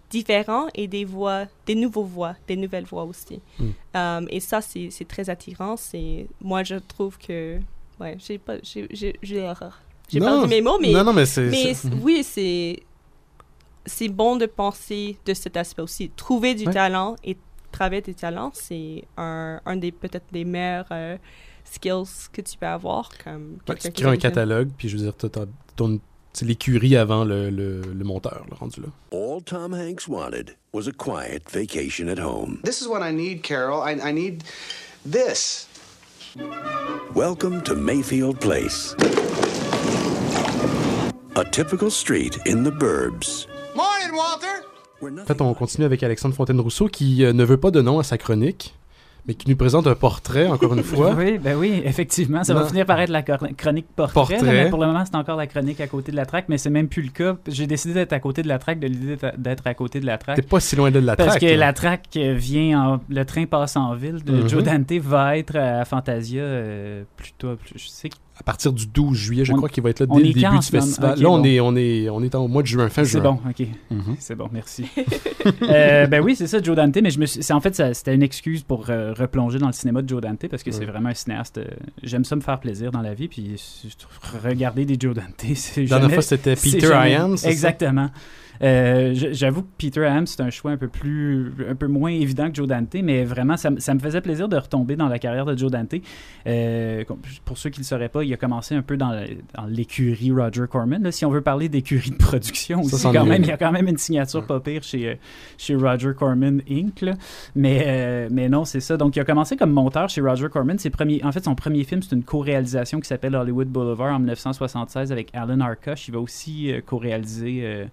S3: différentes et des voix, des nouveaux voix, des nouvelles voix aussi.
S1: Mm.
S3: Um, et ça, c'est c'est très attirant. C'est moi, je trouve que, ouais, j'ai pas, j'ai, j'ai, j'ai, mes mots, mais
S1: Non, non, mais c'est.
S3: mais oui, c'est c'est bon de penser de cet aspect aussi. Trouver du
S2: Ouais.
S3: talent et travailler des talents, c'est un, un des peut-être des meilleurs euh, skills que tu peux avoir comme
S1: Ouais, tu crées un catalogue, puis je veux dire, ton- c'est l'écurie avant le, le, le monteur, le rendu là.
S6: All Tom Hanks wanted was a quiet vacation at home.
S7: This is what I need, Carol. I, I need this.
S6: Welcome to Mayfield Place. A typical street in the burbs.
S7: Morning, Walter.
S1: En fait, on continue avec Alexandre Fontaine-Rousseau qui euh, ne veut pas de nom à sa chronique, mais qui nous présente un portrait, encore une fois. [LAUGHS]
S4: Oui, ben oui, effectivement. Ça
S1: Non.
S4: va finir par être la chronique portrait.
S1: Portrait.
S4: là, mais pour le moment, c'est encore la chronique à côté de la traque, mais c'est même plus le cas. J'ai décidé d'être à côté de la traque, de l'idée d'être- à côté de la
S1: T'es
S4: traque.
S1: pas si loin de la
S4: Parce
S1: traque.
S4: que
S1: là.
S4: la traque vient en... Le train passe en ville. de
S1: Mhm.
S4: Joe Dante va être à Fantasia euh, plutôt... plus- Je sais que
S1: À partir du 12 juillet, je
S4: On-
S1: crois qu'il va être là dès le début
S4: quand
S1: du
S4: en
S1: festival. Là, on,
S4: bon.
S1: est, on, est, on est au mois de juin, fin
S4: c'est
S1: juin.
S4: bon, ok.
S1: Mhm. [LAUGHS]
S4: C'est bon, merci. [LAUGHS] Euh, ben oui, c'est ça, Joe Dante, mais je me suis- c'est en fait c'était une excuse pour euh, replonger dans le cinéma de Joe Dante parce que c'est vraiment un cinéaste. euh, J'aime ça me faire plaisir dans la vie, puis regarder des Joe Dante, [LAUGHS] c'est
S1: La dernière
S4: jamais-
S1: fois, c'était
S4: c'est
S1: Peter c'est ça?
S4: Euh, J'avoue que Peter Ham, c'est un choix un peu plus, un peu moins évident que Joe Dante, mais vraiment, ça, me faisait plaisir de retomber dans la carrière de Joe Dante. Euh, pour ceux qui ne le sauraient pas, il a commencé un peu dans l'écurie Roger Corman. là. si on veut parler d'écurie de production, aussi, quand même, il y a quand même une signature pas pire chez, chez Roger Corman Inc. là. Mais, euh, mais non, c'est ça. Donc, il a commencé comme monteur chez Roger Corman. Ses premiers, en fait, son premier film, c'est une co-réalisation qui s'appelle Hollywood Boulevard en 1976 avec Alan Arkush. Il va aussi co-réaliser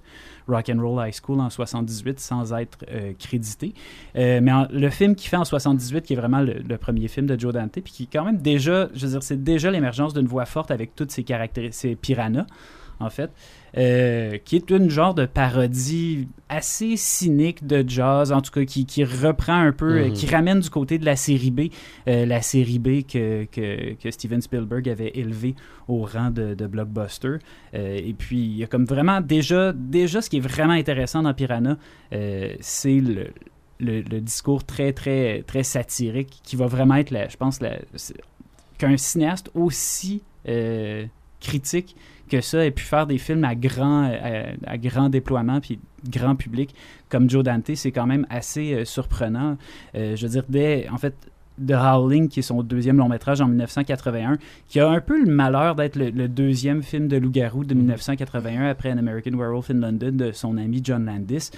S4: Rock and Roll High School en 78 sans être euh, crédité. Euh, mais le film qu'il fait en 78, qui est vraiment le, le premier film de Joe Dante, puis qui est quand même déjà, je veux dire, c'est déjà l'émergence d'une voix forte avec toutes ses caractéristiques, ses piranhas en fait, euh, qui est une genre de parodie assez cynique de jazz, en tout cas qui, qui reprend un peu, euh,
S1: Mhm.
S4: qui ramène du côté de la série B, euh, la série B que, que, que Steven Spielberg avait élevé au rang de, de blockbuster. Euh, et puis, il y a comme vraiment déjà, déjà ce qui est vraiment intéressant dans Piranha, c'est le, le, le discours très, très, très satirique qui va vraiment être, la, je pense, qu'un cinéaste aussi euh, critique que ça ait pu faire des films à grand, à, à grand déploiement puis grand public comme Joe Dante, c'est quand même assez euh, surprenant. Euh, je veux dire, dès, en fait, The Howling, qui est son deuxième long métrage en 1981, qui a un peu le malheur d'être le, le deuxième film de loup-garou de 1981 après An American Werewolf in London de son ami John Landis.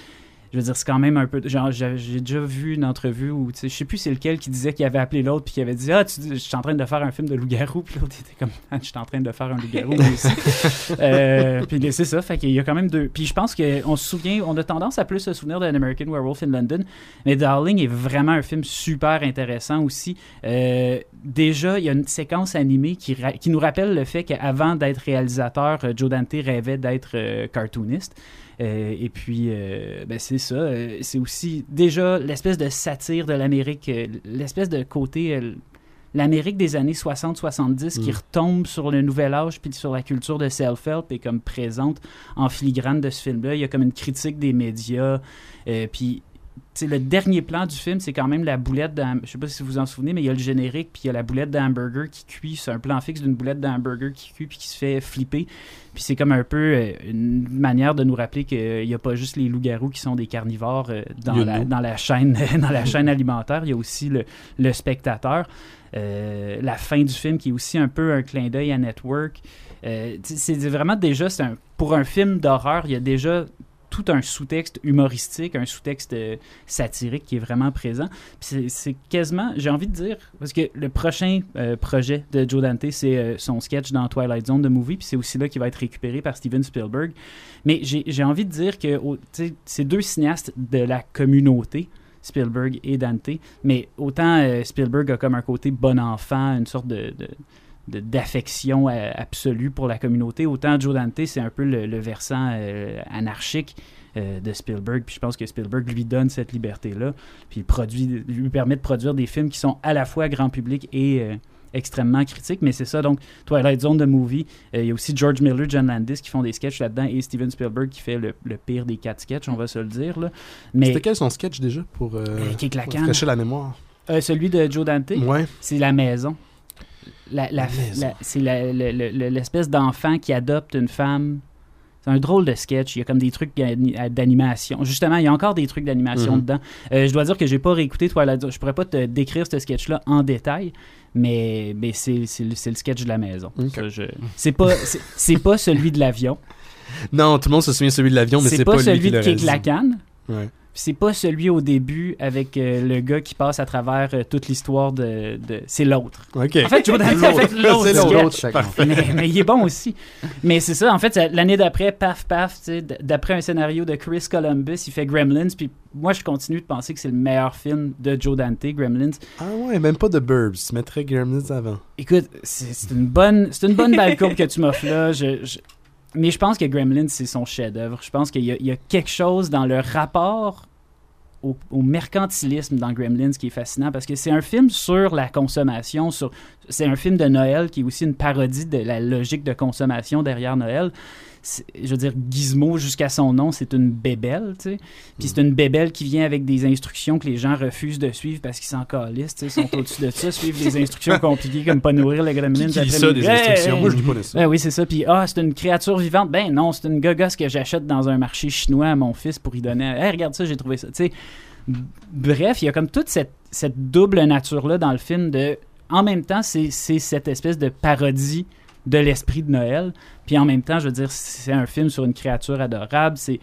S4: Je veux dire, c'est quand même un peu. Genre, j'ai déjà vu une entrevue où, tu sais, je sais plus c'est lequel qui disait qu'il avait appelé l'autre puis qui avait dit Ah, tu je suis en train de faire un film de loup-garou. Puis l'autre était comme Ah, Je suis en train de faire un loup-garou [LAUGHS] aussi. Euh, puis c'est ça, fait qu'il y a quand même deux. Puis je pense qu'on se souvient, on a tendance à plus se souvenir d'un American Werewolf in London, mais Darling est vraiment un film super intéressant aussi. Euh, déjà, il y a une séquence animée qui, nous rappelle le fait qu'avant d'être réalisateur, euh, Joe Dante rêvait d'être euh, cartooniste. Euh, et puis, euh, ben c'est ça. euh, c'est aussi déjà l'espèce de satire de l'Amérique, l'espèce de côté. L'Amérique des années 60-70 qui
S1: Mm.
S4: retombe sur le nouvel âge puis sur la culture de self-help est comme présente en filigrane de ce film-là. Il y a comme une critique des médias. puis, tu sais, le dernier plan du film, c'est quand même la boulette d'ham- Je sais pas si vous vous en souvenez, mais il y a le générique puis il y a la boulette d'hamburger qui cuit. C'est un plan fixe d'une boulette d'hamburger qui cuit puis qui se fait flipper. Puis c'est comme un peu euh, une manière de nous rappeler qu'il n'y a pas juste les loups-garous qui sont des carnivores euh, dans, la,
S1: nous.
S4: dans la chaîne [LAUGHS] dans la chaîne alimentaire. Il y a aussi le, le spectateur. Euh, la fin du film qui est aussi un peu un clin d'œil à Network. Euh, c'est vraiment déjà, un- pour un film d'horreur, il y a déjà tout un sous-texte humoristique, un sous-texte euh, satirique qui est vraiment présent. C'est quasiment, j'ai envie de dire, parce que le prochain euh, projet de Joe Dante, c'est euh, son sketch dans Twilight Zone de Movie, puis c'est aussi là qu'il va être récupéré par Steven Spielberg. Mais j'ai envie de dire que ces deux cinéastes de la communauté, Spielberg et Dante, mais autant Spielberg a comme un côté bon enfant, une sorte de- d'affection euh, absolue pour la communauté, autant Joe Dante, c'est un peu le, le versant euh, anarchique euh, de Spielberg. Puis je pense que Spielberg lui donne cette liberté-là, puis il produit, lui permet de produire des films qui sont à la fois grand public et euh, extrêmement critiques. Mais c'est ça, donc Twilight Zone de Movie, il y a aussi George Miller, John Landis qui font des sketchs là-dedans et Steven Spielberg qui fait le, le pire des quatre sketchs, on va se le dire. Là. Mais
S1: C'était quel son sketch déjà pour
S4: qui est
S1: rafraîchir la mémoire?
S4: Celui de Joe Dante,
S1: Ouais.
S4: c'est la maison. La, la-
S1: La maison.
S4: la- c'est l'espèce d'enfant qui adopte une femme. C'est un drôle de sketch. Il y a comme des trucs d'ani- d'animation. Justement, il y a encore des trucs d'animation
S1: Mhm.
S4: dedans. Euh, je dois dire que j'ai pas réécouté Twilight. Je pourrais pas te décrire ce sketch-là en détail, mais, mais c'est, le, sketch de la maison.
S1: Ok.
S4: Ça, je- c'est, pas, c'est, pas celui de l'avion. [LAUGHS]
S1: Non, tout le monde se souvient celui de l'avion, mais
S4: c'est, pas,
S1: pas, lui
S4: celui
S1: qui
S4: de
S1: la
S4: canne.
S1: Ouais.
S4: Puis c'est pas celui au début avec euh, le gars qui passe à travers euh, toute l'histoire de, de- C'est l'autre.
S1: Ok.
S4: En fait, Joe Dante a fait l'autre
S1: C'est l'autre.
S4: sketch.
S8: L'autre, chacun.
S4: mais, mais il est bon aussi. Mais c'est ça, en fait, l'année d'après, paf, paf, d'après un scénario de Chris Columbus, il fait Gremlins, puis moi, je continue de penser que c'est le meilleur film de Joe Dante, Gremlins.
S1: Ah ouais, même pas de Burbs. Tu mettrais Gremlins avant.
S4: Écoute, c'est c'est une bonne, c'est une bonne balle courbe que tu m'offres là. Je- je- Mais je pense que Gremlins, c'est son chef-d'œuvre. Je pense qu'il y, a- quelque chose dans le rapport au, mercantilisme dans Gremlins qui est fascinant parce que c'est un film sur la consommation. C'est un film de Noël qui est aussi une parodie de la logique de consommation derrière Noël. Je veux dire, Gizmo, jusqu'à son nom, c'est une bébelle, tu sais. Puis c'est une bébelle qui vient avec des instructions que les gens refusent de suivre parce qu'ils s'en calissent, tu sais, ils sont au-dessus de ça, suivent des instructions compliquées comme pas nourrir le gremlin.
S1: Qui lit ça, des instructions? Moi, je dis pas de ça.
S4: Ben oui, c'est ça. Puis, ah, c'est une créature vivante. Ben non, c'est une gogosse que j'achète dans un marché chinois à mon fils pour y donner. Hey, regarde ça, j'ai trouvé ça. Tu sais, bref, il y a comme toute cette, cette double nature-là dans le film de. En même temps, c'est cette espèce de parodie de l'esprit de Noël. Puis en même temps, je veux dire, c'est un film sur une créature adorable. C'est.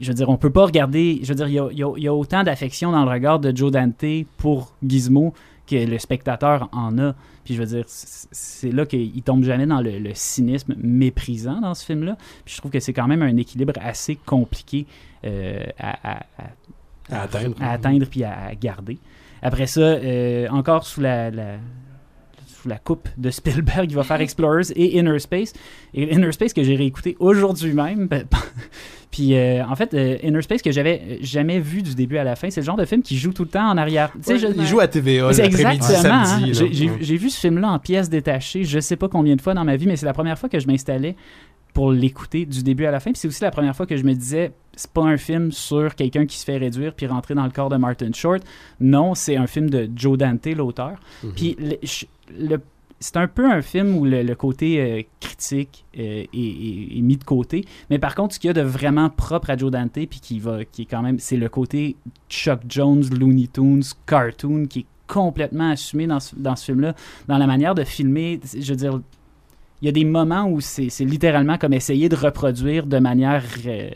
S4: Je veux dire, on peut pas regarder. Je veux dire, il y a, il y a- il y a autant d'affection dans le regard de Joe Dante pour Gizmo que le spectateur en a. Puis je veux dire, c'est là qu'il tombe jamais dans le, le cynisme méprisant dans ce film-là. Puis je trouve que c'est quand même un équilibre assez compliqué euh, à, à- à-
S1: À atteindre.
S4: à atteindre puis à, à garder. Après ça, euh, encore sous la, la- sous la coupe de Spielberg. Il va faire Explorers et Inner Space. Et Inner Space que j'ai réécouté aujourd'hui même. ben, [LAUGHS] Puis euh, en fait, euh, Inner Space que j'avais jamais vu du début à la fin, c'est le genre de film qui joue tout le temps en arrière.
S3: Ouais,
S4: je-
S1: Il joue à TVA
S4: c'est
S1: l'après-midi,
S4: exactement. hein.
S1: samedi.
S4: J'ai- vu ce film-là en pièces détachées, je sais pas combien de fois dans ma vie, mais c'est la première fois que je m'installais pour l'écouter du début à la fin. Puis c'est aussi la première fois que je me disais, c'est pas un film sur quelqu'un qui se fait réduire puis rentrer dans le corps de Martin Short. Non, c'est un film de Joe Dante, l'auteur. Puis le- je- le- c'est un peu un film où le, côté euh, critique euh, est, mis de côté. Mais par contre, ce qu'il y a de vraiment propre à Joe Dante, puis qui va, qui est quand même, c'est le côté Chuck Jones, Looney Tunes, cartoon, qui est complètement assumé dans ce, dans ce film-là, dans la manière de filmer. Je veux dire, il y a des moments où c'est littéralement comme essayer de reproduire de manière euh,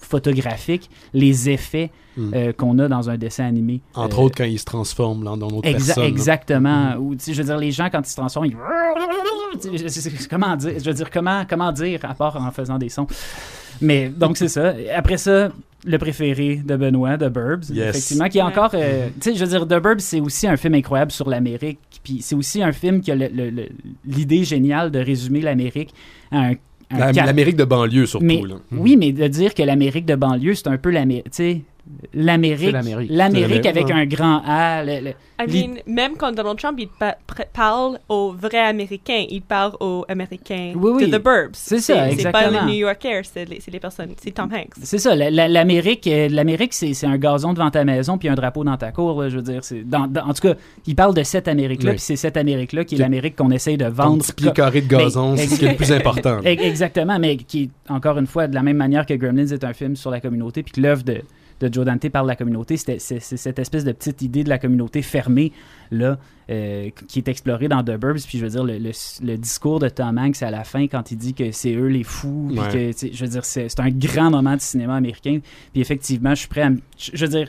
S4: photographique les effets
S1: Mm.
S4: euh, qu'on a dans un dessin animé.
S1: Entre
S4: Euh,
S1: autres, quand il se transforme là, dans notre
S4: Exa-
S1: personne. là.
S4: exactement. Ou, tu sais, je veux dire, les gens, quand ils se transforment, ils... Comment dire? Je veux dire, comment, comment dire, à part en faisant des sons. Mais, donc, c'est ça. Après ça, le préféré de Benoît, The Burbs,
S1: Yes.
S4: effectivement, qui est encore... euh, tu sais, je veux dire, The Burbs, c'est aussi un film incroyable sur l'Amérique. Puis c'est aussi un film qui a l'idée géniale de résumer l'Amérique à un... un
S1: L'Amérique de banlieue, surtout.
S4: mais,
S1: là.
S4: Oui, mais de dire que l'Amérique de banlieue, c'est un peu l'Amérique... L'Amérique...
S2: L'Amérique.
S4: Avec un grand A. le- le-
S3: I mean, même quand Donald Trump il pa- parle aux vrais Américains, il parle aux Américains
S4: Oui, oui.
S3: de The Burbs.
S4: C'est ça,
S3: C'est pas
S4: exactement.
S3: les New Yorkers, c'est les, c'est les personnes, c'est Tom Hanks.
S4: C'est ça, la- la- l'Amérique, euh, l'Amérique, c'est c'est un gazon devant ta maison puis un drapeau dans ta cour. là, je veux dire, c'est dans- dans- en tout cas, il parle de cette Amérique-là,
S1: Oui.
S4: puis c'est cette Amérique-là qui est l'Amérique qu'on essaye de vendre.
S1: petit pied carré de gazon, c'est ce qui est le plus important.
S4: Ex- Exactement, mais qui encore une fois de la même manière que Gremlins est un film sur la communauté, puis que l'œuvre de, de Joe Dante parle de la communauté, c'était- c'est cette espèce de petite idée de la communauté fermée là, euh, qui est explorée dans The Burbs. Puis je veux dire, le, le- le discours de Tom Hanks à la fin, quand il dit que c'est eux les fous, puis
S1: Ouais.
S4: que, je veux dire, c'est un grand moment de cinéma américain. Puis effectivement, je suis prêt à. je veux dire,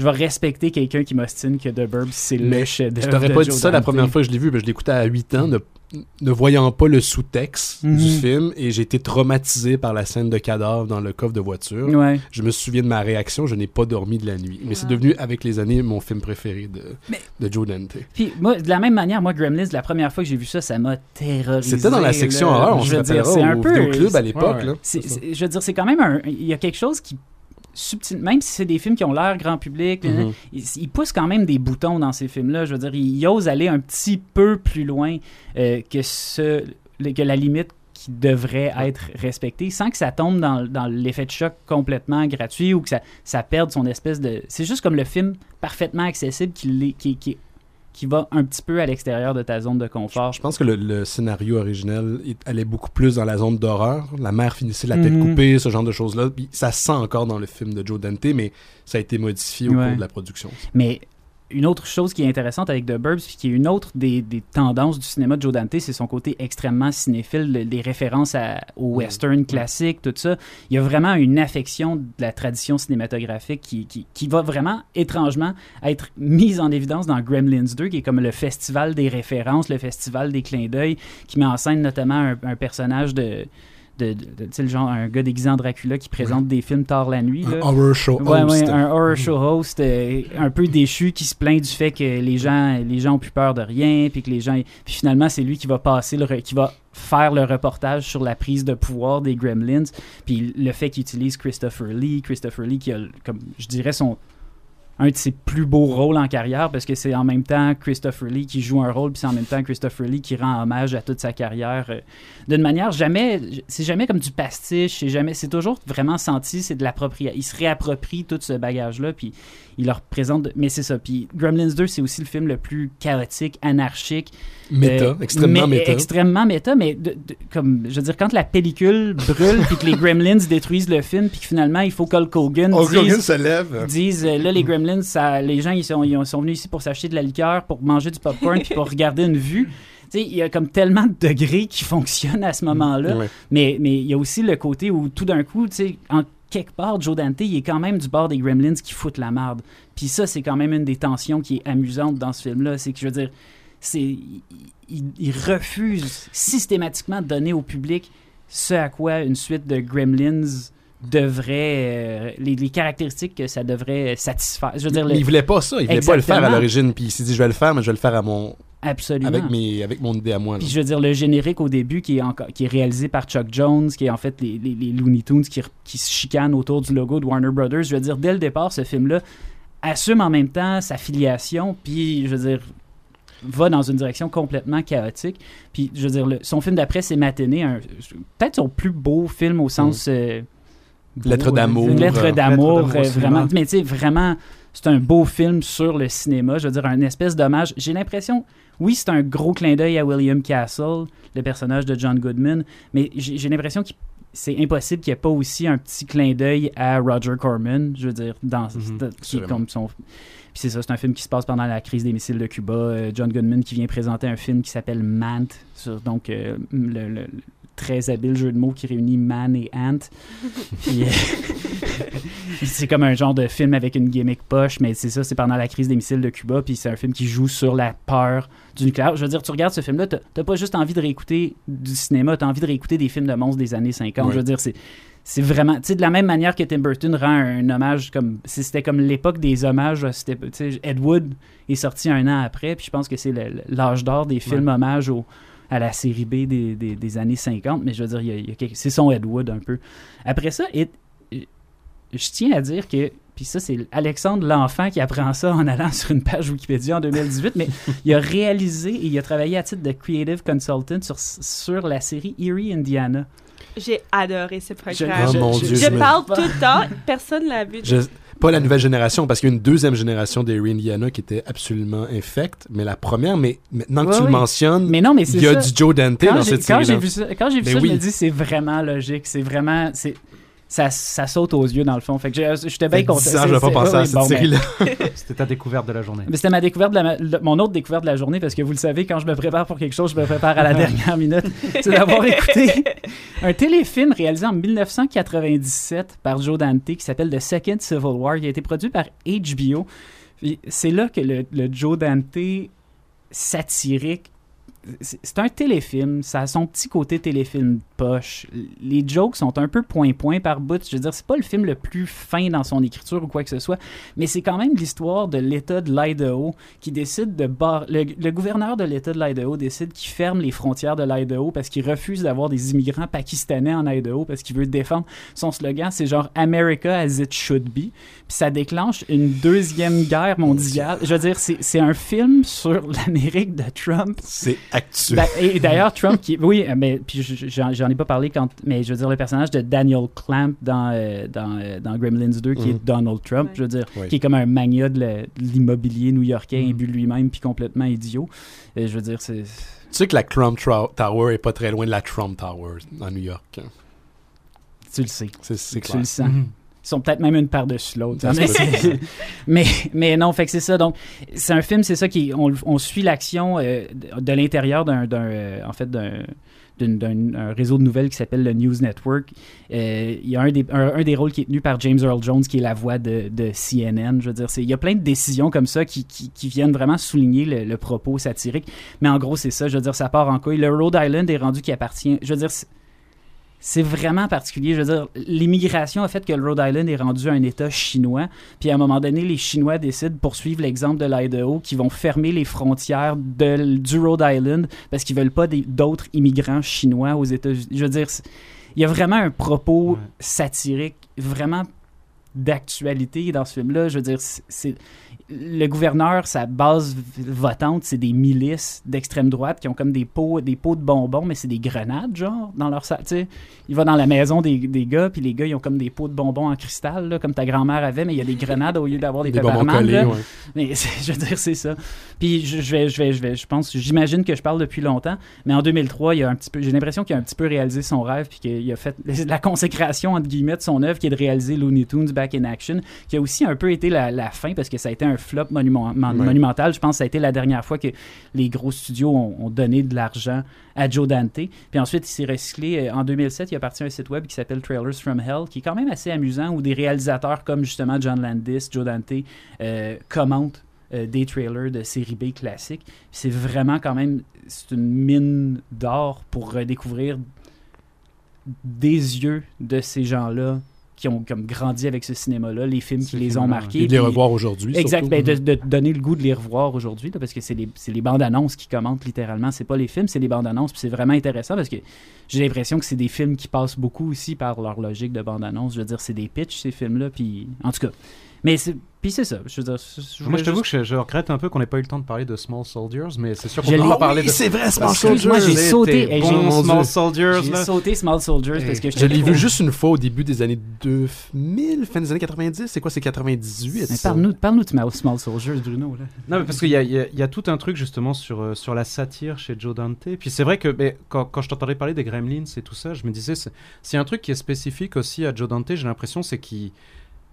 S4: je vais respecter quelqu'un qui m'ostine que The Burbs, c'est le chef-d'œuvre.
S1: Je t'aurais pas dit ça la première fois que je l'ai vu, mais je l'écoutais à 8 ans, ne, ne voyant pas le sous-texte
S4: Mhm.
S1: du film, et j'ai été traumatisé par la scène de cadavre dans le coffre de voiture.
S4: Ouais.
S1: Je me souviens de ma réaction, je n'ai pas dormi de la nuit. Mais c'est
S3: Ah.
S1: devenu, avec les années, mon film préféré de, de Joe Dante.
S4: Puis moi, de la même manière, moi, Gremlins, la première fois que j'ai vu ça, ça m'a terrorisé.
S1: C'était dans la section horreur, on se rappellera,
S4: c'est un
S1: au
S4: peu.
S1: vidéoclub à l'époque.
S2: Ouais,
S4: je veux dire, c'est quand même un. Il y a quelque chose qui. Subtil, même si c'est des films qui ont l'air grand public,
S1: Mhm.
S4: ils, ils poussent quand même des boutons dans ces films-là. Je veux dire, ils, ils osent aller un petit peu plus loin euh, que, ce, que la limite qui devrait être respectée, sans que ça tombe dans, dans l'effet de choc complètement gratuit ou que ça, ça perde son espèce de... C'est juste comme le film parfaitement accessible qui, qui, qui va un petit peu à l'extérieur de ta zone de confort.
S1: Je pense que le, le scénario originel il allait beaucoup plus dans la zone d'horreur. La mère finissait la tête
S4: Mhm.
S1: coupée, ce genre de choses-là. Ça se sent encore dans le film de Joe Dante, mais ça a été modifié au
S4: Ouais.
S1: cours de la production.
S4: Mais une autre chose qui est intéressante avec The Burbs, puis qui est une autre des, des tendances du cinéma de Joe Dante, c'est son côté extrêmement cinéphile, le- des références à, au western classique, tout ça. Il y a vraiment une affection de la tradition cinématographique qui, qui, qui va vraiment étrangement être mise en évidence dans Gremlins 2, qui est comme le festival des références, le festival des clins d'œil, qui met en scène notamment un, un personnage de... de, de- de- tu sais, le genre un gars déguisé en Dracula qui présente des films tard la nuit.
S1: Un horror show
S4: Ouais,
S1: host.
S4: ouais, un horror show host euh, un peu déchu qui se plaint du fait que les gens les gens ont plus peur de rien puis que les gens puis finalement c'est lui qui va passer le qui va faire le reportage sur la prise de pouvoir des Gremlins puis le fait qu'il utilise Christopher Lee Christopher Lee qui a comme je dirais son un de ses plus beaux rôles en carrière parce que c'est en même temps Christopher Lee qui joue un rôle puis c'est en même temps Christopher Lee qui rend hommage à toute sa carrière euh, d'une manière jamais c'est jamais comme du pastiche c'est jamais c'est toujours vraiment senti c'est de l'appropriation il se réapproprie tout ce bagage là puis il leur présente mais c'est ça puis Gremlins 2 c'est aussi le film le plus chaotique anarchique
S1: Méta,
S4: euh,
S1: extrêmement
S4: mais-
S1: méta.
S4: Extrêmement méta, mais de- de- comme, je veux dire, quand la pellicule brûle puis que les [LAUGHS] Gremlins détruisent le film puis que finalement il faut Hogan
S1: Hulk Hogan se lève.
S4: euh, là les Gremlins, ça, les gens ils sont, ils ont- sont venus ici pour s'acheter de la liqueur, pour manger du popcorn puis pour [LAUGHS] regarder une vue. Il y a comme tellement de degrés qui fonctionnent à ce moment-là. Mais mais il y a aussi le côté où tout d'un coup, tu sais, en quelque part, Joe Dante, il est quand même du bord des Gremlins qui foutent la merde. Puis ça, c'est quand même une des tensions qui est amusante dans ce film-là. C'est que, je veux dire, c'est il refuse systématiquement de donner au public ce à quoi une suite de Gremlins devrait... euh, les, les caractéristiques que ça devrait satisfaire. Je veux dire, le-
S1: il voulait pas ça, il voulait pas le faire à l'origine, puis il s'est dit je vais le faire, mais je vais le faire à mon
S4: Absolument.
S1: Avec, mes, avec mon idée à moi. là.
S4: Puis je veux dire, le générique au début qui est, encore, qui est réalisé par Chuck Jones, qui est en fait les, les, les Looney Tunes qui, qui se chicanent autour du logo de Warner Brothers. Je veux dire, dès le départ, ce film-là assume en même temps sa filiation, puis je veux dire, va dans une direction complètement chaotique. Puis je veux dire, le- son film d'après, c'est Matinée, peut-être son plus beau film au sens. euh, beau,
S1: Lettre
S4: euh,
S1: d'amour.
S4: Une lettre
S1: Lettre
S4: d'amour, euh, vraiment. Mais tu sais, vraiment, c'est un beau film sur le cinéma. Je veux dire, un espèce d'hommage. J'ai l'impression, oui, c'est un gros clin d'œil à William Castle, le personnage de John Goodman, mais j'ai l'impression que c'est impossible qu'il n'y ait pas aussi un petit clin d'œil à Roger Corman, je veux dire, dans,
S2: Mhm.
S4: qui est
S1: Assurément.
S4: comme son. Puis c'est ça, c'est un film qui se passe pendant la crise des missiles de Cuba. Euh, John Goodman qui vient présenter un film qui s'appelle Mant, sur donc euh, le très habile jeu de mots qui réunit man et ant. [LAUGHS] Puis, euh, [LAUGHS] c'est comme un genre de film avec une gimmick poche, mais c'est ça, c'est pendant la crise des missiles de Cuba, puis c'est un film qui joue sur la peur du nucléaire. Je veux dire, tu regardes ce film-là, t'as t'as pas juste envie de réécouter du cinéma, t'as envie de réécouter des films de monstres des années 50.
S1: Ouais.
S4: Je veux dire, c'est c'est vraiment, tu sais, de la même manière que Tim Burton rend un hommage comme, si c'était comme l'époque des hommages, c'était, tu sais, Ed Wood est sorti un an après, puis je pense que c'est l'âge d'or des films hommages au, à la série B des, des, des années 50, mais je veux dire, il y a- il y a quelque- c'est son Ed Wood un peu. Après ça, it- je tiens à dire que, puis ça, c'est Alexandre L'Enfant qui apprend ça en allant [LAUGHS] sur une page Wikipédia en 2018, mais il a réalisé et il a travaillé à titre de Creative Consultant sur, sur la série Erie, Indiana.
S3: J'ai adoré ce
S4: Je-
S3: programme.
S1: Oh
S3: Je,
S1: mon
S4: je-
S1: Dieu.
S3: je
S1: me-
S3: parle [LAUGHS] tout le temps, personne l'a vu.
S1: Pas la nouvelle génération, parce qu'il y a une deuxième génération des Indiana qui était absolument infecte, mais la première, mais maintenant que
S4: Ouais,
S1: tu le mentionnes,
S4: Mais non, mais c'est
S1: il y a
S4: ça.
S1: du Joe Dante
S4: quand
S1: dans
S4: j'ai
S1: cette
S4: quand j'ai vu ça, quand j'ai vu
S1: Ben
S4: ça,
S1: oui.
S4: je me dis c'est vraiment logique, c'est vraiment c'est ça, ça saute aux yeux dans le fond. Fait que j'ai- j'étais bien content.
S1: 10 ans,
S4: C'est-
S1: je pas
S4: ouais,
S1: à cette
S4: bon, ben,
S1: série-là. [LAUGHS]
S2: C'était ta découverte de la journée.
S4: Mais c'était ma découverte de la- le- mon autre découverte de la journée parce que vous le savez, quand je me prépare pour quelque chose, je me prépare à la [LAUGHS] dernière minute. C'est d'avoir écouté un téléfilm réalisé en 1997 par Joe Dante qui s'appelle The Second Civil War, qui a été produit par HBO. C'est là que le, le Joe Dante satirique. C'est un téléfilm, ça a son petit côté téléfilm poche. Les jokes sont un peu point-point par bout. Je veux dire, c'est pas le film le plus fin dans son écriture ou quoi que ce soit, mais c'est quand même l'histoire de l'État de l'Idaho qui décide de bar... le, gouverneur de l'État de l'Idaho décide qu'il ferme les frontières de l'Idaho parce qu'il refuse d'avoir des immigrants pakistanais en Idaho parce qu'il veut défendre son slogan, c'est genre America as it should be. Puis ça déclenche une deuxième guerre mondiale. Je veux dire, c'est un film sur l'Amérique de Trump
S1: C'est actuel.
S4: ben, et d'ailleurs, Trump, qui, oui, mais puis je- je- j'en ai pas parlé quand, mais je veux dire le personnage de Daniel Clamp dans euh, dans, euh, dans Gremlins 2, qui
S1: Mhm.
S4: est Donald Trump,
S3: Ouais.
S4: je veux dire,
S1: Oui.
S4: qui est comme un magnat de l'immobilier new-yorkais,
S2: Mhm.
S4: imbu lui-même, puis complètement idiot. Et je veux dire, c'est
S1: Tu sais que la Trump Tower est pas très loin de la Trump Tower en New York. hein.
S4: tu le sais,
S1: C'est c'est
S4: tu
S1: clair.
S4: le sens.
S2: Mhm.
S4: Sont peut-être même une par-dessus l'autre. Mais, [LAUGHS] mais, mais non, fait que c'est ça. Donc, c'est un film, c'est ça qui. On, on suit l'action euh, de, l'intérieur d'un. euh, en fait, d'un réseau de nouvelles qui s'appelle le News Network. Euh, Il y a un des, un, un des rôles qui est tenu par James Earl Jones, qui est la voix de, de CNN. Je veux dire, il y a plein de décisions comme ça qui, qui, qui viennent vraiment souligner le, le propos satirique. Mais en gros, c'est ça. Je veux dire, ça part en couille. Le Rhode Island est rendu qui appartient. Je veux dire, c'est- vraiment particulier. Je veux dire, l'immigration a fait que le Rhode Island est rendu un État chinois. Puis à un moment donné, les Chinois décident, pour suivre l'exemple de l'Idaho, qu'ils vont fermer les frontières de- du Rhode Island parce qu'ils veulent pas d'autres immigrants chinois aux États-Unis. Je veux dire, il y a vraiment un propos
S2: Ouais.
S4: satirique, vraiment d'actualité dans ce film-là. Je veux dire, c'est- le gouverneur, sa base votante, c'est des milices d'extrême droite qui ont comme des pots, des pots de bonbons, mais c'est des grenades, genre, dans leur salle. Tu sais, il va dans la maison des, des gars, puis les gars, ils ont comme des pots de bonbons en cristal, là, comme ta grand-mère avait, mais il y a des grenades au lieu d'avoir des,
S1: Des bonbons collés, ouais.
S4: Mais [LAUGHS] je veux dire, c'est ça. Puis je, je vais, je vais, je vais, je pense, j'imagine que je parle depuis longtemps, mais en 2003, il y a un petit peu, j'ai l'impression qu'il a un petit peu réalisé son rêve, puis qu'il a fait [LAUGHS] la consécration entre guillemets de son œuvre, qui est de réaliser Looney Tunes Back in Action, qui a aussi un peu été la, la fin parce que ça a été un flop monument- mon-
S1: Ouais.
S4: monumental. Je pense que ça a été la dernière fois que les gros studios ont, ont donné de l'argent à Joe Dante. Puis ensuite, il s'est recyclé. euh, En 2007, il a parti un site web qui s'appelle Trailers from Hell, qui est quand même assez amusant, où des réalisateurs comme justement John Landis, Joe Dante euh, commentent euh, des trailers de série B classiques. Puis C'est vraiment quand même c'est une mine d'or pour redécouvrir des yeux de ces gens-là qui ont comme grandi avec ce cinéma-là, les films qui les ont marqués.
S1: Et de les revoir aujourd'hui.
S4: Exact, ben, de, de te donner le goût de les revoir aujourd'hui, parce que c'est les, c'est les bandes annonces qui commentent littéralement. C'est pas les films, c'est les bandes annonces. Puis c'est vraiment intéressant parce que j'ai l'impression que c'est des films qui passent beaucoup aussi par leur logique de bande annonce. Je veux dire, c'est des pitchs ces films-là. Puis en tout cas, mais c'est, puis c'est ça. Je veux dire, je- je
S2: Moi, je t'avoue
S4: juste-
S2: que je, je regrette un peu qu'on n'ait pas eu le temps de parler de Small Soldiers, mais c'est sûr qu'on va
S4: Ah
S2: parler
S1: oui,
S2: de.
S1: c'est vrai, Small Soldiers.
S4: Moi, j'ai sauté.
S2: bon,
S4: j'ai-
S2: Small. Soldiers,
S4: J'ai sauté Small Soldiers parce que
S1: Je l'ai vu juste une fois au début des années 2000, fin des années 90. C'est quoi, c'est 98?
S4: Mais
S1: ça?
S4: parle-nous, parle-nous de Small- Soldiers, Bruno. Là.
S2: Non, mais parce qu'il y a, y y tout un truc justement sur, euh, sur la satire chez Joe Dante. Puis c'est vrai que mais, quand, quand je t'entendais parler des Gremlins et tout ça, je me disais, c'est un truc qui est spécifique aussi à Joe Dante, j'ai l'impression, c'est qu'il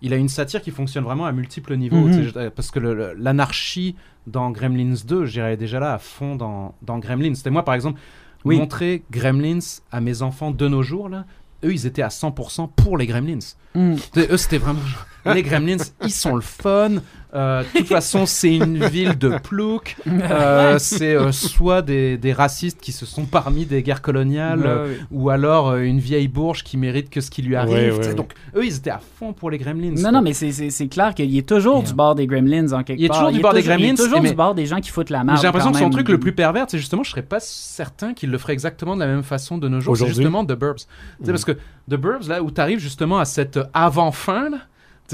S2: il a une satire qui fonctionne vraiment à multiples niveaux.
S4: Mhm.
S2: parce que l'anarchie dans Gremlins 2, j'irais déjà là à fond dans, dans Gremlins. C'était moi, par exemple,
S4: Oui.
S2: montrer Gremlins à mes enfants de nos jours, là, eux, ils étaient à 100% pour les Gremlins. T'sais, Eux, c'était vraiment. Les Gremlins, ils sont le fun. Euh, de toute façon, c'est une ville de plouc. [LAUGHS] Euh, c'est euh, soit des, des racistes qui se sont parmi des guerres coloniales, euh,
S4: Ouais, ouais.
S2: ou alors euh, une vieille bourge qui mérite que ce qui lui arrive.
S1: Ouais,
S2: t'sais.
S1: ouais.
S2: Donc, eux, ils étaient à fond pour les Gremlins.
S4: Non,
S2: quoi.
S4: non, mais c'est- clair qu'il est toujours du bord des Gremlins en quelque
S2: il est
S4: part.
S2: toujours du bord des
S4: Il est
S2: Gremlins,
S4: toujours
S2: mais-
S4: du bord des gens qui foutent la marde.
S2: J'ai l'impression que son truc le plus pervers, c'est justement, je serais pas certain qu'il le ferait exactement de la même façon de nos jours. C'est justement The Burbs.
S1: Mhm.
S2: Parce que The Burbs, là, où tu arrives justement à cette avant-fin,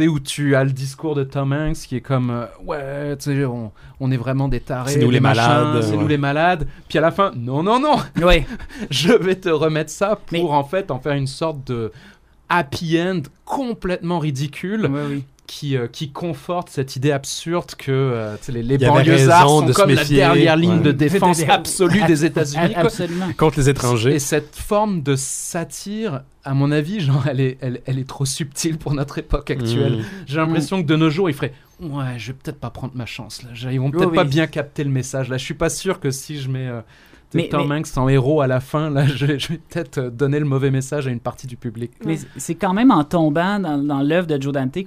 S2: sais, où tu as le discours de Tom Hanks qui est comme euh, ouais, tu sais, on, on est vraiment des tarés,
S1: C'est nous les
S2: machins,
S1: malades,
S2: c'est
S1: ouais.
S2: nous les malades. Puis à la fin, non, non, non,
S4: Ouais. [LAUGHS]
S2: je vais te remettre ça pour
S4: Mais-
S2: en fait en faire une sorte de happy end complètement ridicule
S4: Ouais, oui.
S2: Qui, euh, qui conforte cette idée absurde que euh, les, les
S1: Il
S2: banlieusards sont
S1: de
S2: comme la dernière ligne
S1: ouais.
S2: de défense absolue des [LAUGHS] États-Unis.
S1: Contre les étrangers.
S2: Et cette forme de satire, à mon avis, genre, elle est, elle, elle est trop subtile pour notre époque actuelle.
S1: Mm.
S2: J'ai l'impression que de nos jours, ils feraient Ouais, je vais peut-être pas prendre ma chance là. Ils vont peut-être
S4: Oui,
S2: pas
S4: oui.
S2: bien capter le message là. Je suis pas sûr que si je mets euh,
S4: Mais-
S2: Tom
S4: mais-
S2: Hanks en héros à la fin, là, [LAUGHS] je, vais- je vais peut-être euh, donner le mauvais message à une partie du public.
S4: Mais c'est quand même en tombant dans, dans l'œuvre de Joe Dante,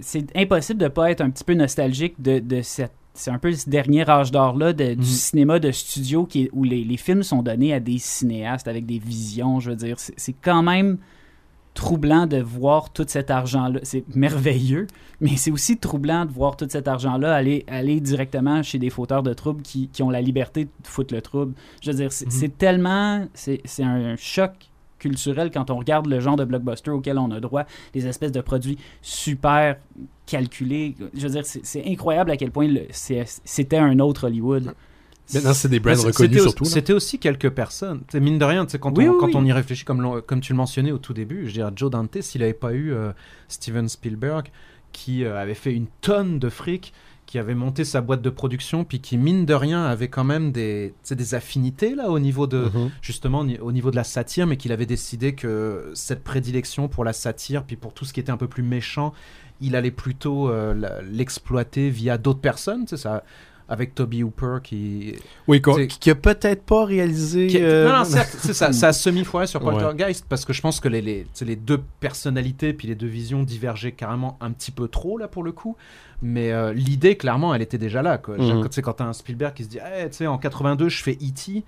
S4: c'est impossible de pas être un petit peu nostalgique de, de cette. C'est un peu ce dernier âge d'or-là de- du cinéma de studio qui est- où les, les films sont donnés à des cinéastes avec des visions. Je veux dire, c'est c'est quand même troublant de voir tout cet argent-là. C'est merveilleux, mais c'est aussi troublant de voir tout cet argent-là aller, aller directement chez des fauteurs de troubles qui, qui ont la liberté de foutre le trouble. Je veux dire, c'est
S2: Mhm.
S4: tellement... C'est un choc culturel quand on regarde le genre de blockbuster auquel on a droit, des espèces de produits super calculés. Je veux dire, c'est incroyable à quel point c'était un autre Hollywood.
S1: Maintenant, c'est des brands reconnus surtout.
S2: C'était aussi quelques personnes. T'sais, mine de rien, quand,
S4: Oui,
S2: on,
S4: oui,
S2: quand
S4: oui.
S2: on y réfléchit, comme, tu le mentionnais au tout début, je dirais Joe Dante, s'il n'avait pas eu euh, Steven Spielberg, qui euh, avait fait une tonne de fric, qui avait monté sa boîte de production, puis qui, mine de rien, avait quand même des, des affinités là, au niveau de,
S1: Mhm.
S2: justement au niveau de la satire, mais qu'il avait décidé que cette prédilection pour la satire, puis pour tout ce qui était un peu plus méchant, il allait plutôt euh, l'exploiter via d'autres personnes, sais, ça, avec Toby Hooper qui,
S1: Oui,
S2: C'est-
S1: qui a peut-être pas réalisé.
S2: qui-
S1: euh,
S2: Non, non, certes, c'est ça, ça a semi-foiré sur [LAUGHS]
S1: Ouais.
S2: Poltergeist, parce que je pense que les, les, tu les deux personnalités puis les deux visions divergeaient carrément un petit peu trop, là, pour le coup. Mais euh, l'idée, clairement, elle était déjà là. Quoi. Tu sais, Quand t'as un Spielberg qui se dit, tu sais, en 82, je fais E.T.,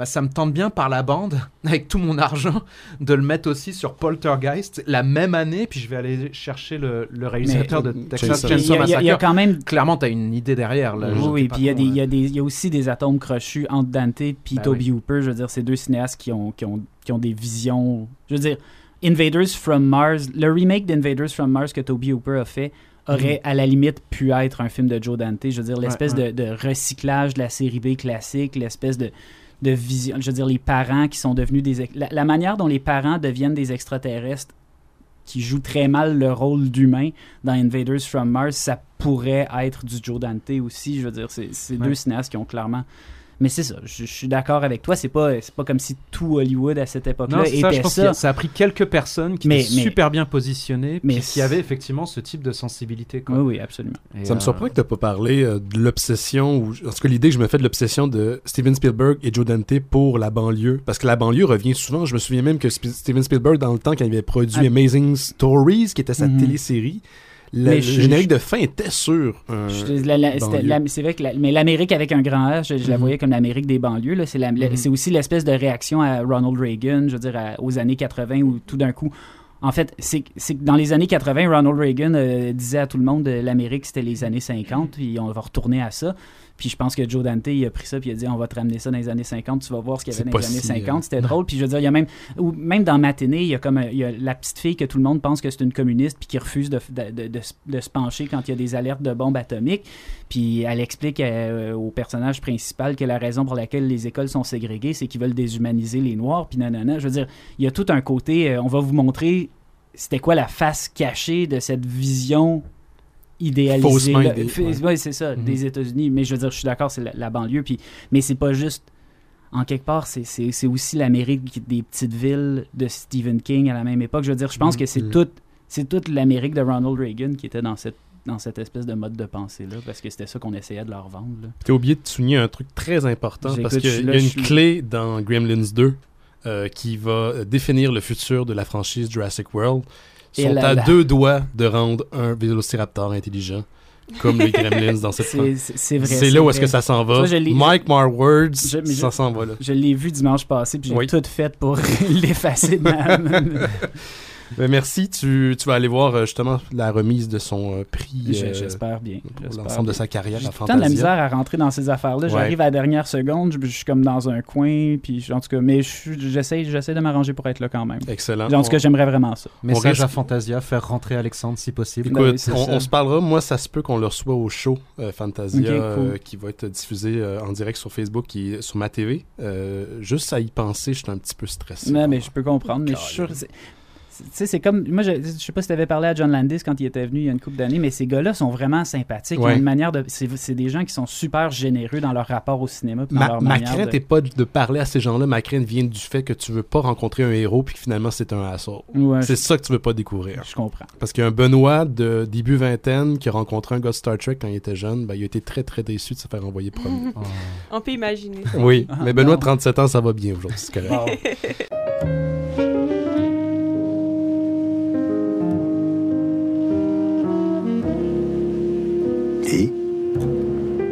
S2: bah, ça me tente bien par la bande, [LAUGHS] avec tout mon argent, de le mettre aussi sur Poltergeist la même année, puis je vais aller chercher le, le réalisateur
S1: Mais,
S2: de Texas
S1: Chainsaw-
S4: Il y, a- il y quand même
S2: Clairement, t'as une idée derrière. Là,
S1: Oui,
S4: puis il y, a
S2: trop,
S4: des- il y
S2: euh,
S4: y a aussi des atomes crochus entre Dante et
S2: Ben
S4: Toby Hooper. Je veux dire, c'est deux cinéastes qui ont, qui, ont, qui ont des visions. Je veux dire, Invaders from Mars, le remake d'Invaders from Mars que Toby Hooper a fait aurait à la limite pu être un film de Joe Dante. Je veux dire, l'espèce
S2: Ouais, ouais.
S4: De, de recyclage de la série B classique, l'espèce de, de vision. Je veux dire, les parents qui sont devenus des. La, la manière dont les parents deviennent des extraterrestres qui jouent très mal le rôle d'humain dans Invaders from Mars, ça pourrait être du Joe Dante aussi. Je veux dire, c'est c'est
S2: Ouais.
S4: deux cinéastes qui ont clairement. Mais c'est ça, je, je suis d'accord avec toi. C'est pas, c'est pas comme si tout Hollywood à cette
S2: Non,
S4: époque-là
S2: c'est ça,
S4: était
S2: je pense
S4: ça.
S2: que ça a pris quelques personnes qui
S4: Mais-
S2: étaient
S4: mais-
S2: super bien positionnées,
S4: mais
S2: qui avaient effectivement ce type de sensibilité. Quoi.
S4: Oui, oui, absolument.
S2: Et,
S1: Ça me
S2: euh,
S1: surprend que tu pas parlé euh, de l'obsession, ou en tout cas l'idée que je me fais de l'obsession de Steven Spielberg et Joe Dante pour la banlieue. Parce que la banlieue revient souvent. Je me souviens même que Sp- Steven Spielberg, dans le temps, quand il avait produit
S4: Ah.
S1: Amazing Stories, qui était sa
S4: Mhm.
S1: télésérie, le,
S4: Mais
S1: le
S4: je-
S1: générique
S4: je-
S1: de fin était
S4: la- la-
S1: banlieue.
S4: la- C'est vrai que la- mais l'Amérique avec un grand H, je, je la
S1: Mhm.
S4: voyais comme l'Amérique des banlieues. C'est la- la-
S2: Mhm.
S4: c'est aussi l'espèce de réaction à Ronald Reagan, je veux dire, à- aux années 80, où tout d'un coup, En fait, c'est c'est que dans les années 80, Ronald Reagan euh, disait à tout le monde euh, l'Amérique c'était les années 50, puis on va retourner à ça. Puis je pense que Joe Dante il a pris ça puis il a dit on va te ramener ça dans les années 50, tu vas voir ce qu'il y avait dans les années
S1: si,
S4: 50.
S1: euh,
S4: C'était drôle. Puis je veux dire, il y a même ou même dans Matinée, il y a comme il y a la petite fille que tout le monde pense que c'est une communiste puis qui refuse de, de, de- de se- de se pencher quand il y a des alertes de bombes atomiques. Puis elle explique euh, au personnage principal que la raison pour laquelle les écoles sont ségrégées, c'est qu'ils veulent déshumaniser les Noirs. Puis nanana. Je veux dire, il y a tout un côté, euh, on va vous montrer c'était quoi la face cachée de cette vision
S1: ouais.
S4: ouais, c'est ça,
S1: Mhm.
S4: des États-Unis. Mais je veux dire, je suis d'accord, c'est la, la banlieue. Puis, mais c'est pas juste. En quelque part, c'est- aussi l'Amérique des petites villes de Stephen King à la même époque. Je veux dire, je pense que c'est
S1: Mhm.
S4: toute, c'est toute l'Amérique de Ronald Reagan qui était dans cette dans cette espèce de mode de pensée-là, parce que c'était ça qu'on essayait de leur vendre. là.
S1: T'as oublié de souligner un truc très important parce qu'il y a une clé dans Gremlins 2 euh, qui va euh, définir le futur de la franchise Jurassic World. Sont
S4: là
S1: à
S4: là.
S1: deux doigts de rendre un vélociraptor intelligent comme les [LAUGHS] Gremlins dans cette franchise.
S4: c'est- vrai.
S1: C'est là où est-ce que ça s'en va.
S4: Ça,
S1: Mike Mark Words,
S4: Je- mais je-
S1: ça s'en va là.
S4: Je l'ai vu dimanche passé, puis j'ai
S1: Oui.
S4: tout fait pour [LAUGHS] l'effacer de ma... [LAUGHS]
S1: Ben, merci. Tu, tu vas aller voir euh, justement la remise de son euh, prix euh,
S4: J'espère bien.
S1: pour l'ensemble de sa carrière
S4: J'ai
S1: à
S4: tout le temps de la misère à rentrer dans ces affaires-là.
S1: Ouais.
S4: J'arrive à la dernière seconde, je, je suis comme dans un coin, puis je- en tout cas, mais je j'essaie j'essaie de m'arranger pour être là quand même.
S1: Excellent.
S4: En tout cas, j'aimerais vraiment ça.
S2: Message
S1: risque-
S2: à Fantasia, faire rentrer Alexandre si possible.
S1: Écoute,
S4: Ben oui, c'est
S1: on, on se parlera. Moi, ça se peut qu'on le reçoit au show euh, Fantasia
S4: cool.
S1: euh, qui va être diffusé euh, en direct sur Facebook et sur ma TV. Euh, juste à y penser, je suis un petit peu stressé.
S4: Non, mais je peux comprendre, mais je suis sûr. Sais, c'est comme. Moi, je, je sais pas si tu avais parlé à John Landis quand il était venu il y a une couple d'années, mais ces gars-là sont vraiment sympathiques. Ils
S1: Ouais.
S4: ont une manière de. C'est des gens qui sont super généreux dans leur rapport au cinéma. dans
S1: Ma,
S4: leur
S1: ma crainte
S4: de-
S1: n'est pas de parler à ces gens-là. Ma crainte vient du fait que tu veux pas rencontrer un héros puis que finalement c'est un assaut.
S4: Ouais,
S1: C'est
S4: je,
S1: ça que tu veux pas découvrir.
S4: je comprends.
S1: Parce qu'il y a un Benoît de début vingtaine qui a rencontré un gars de Star Trek quand il était jeune. Ben, il a été très très déçu de se faire envoyer premier.
S2: Oh. [LAUGHS]
S3: On peut imaginer.
S1: oui,
S4: Ah,
S1: mais Benoît,
S4: non.
S1: 37 ans, ça va bien aujourd'hui. C'est correct. [LAUGHS]
S6: Et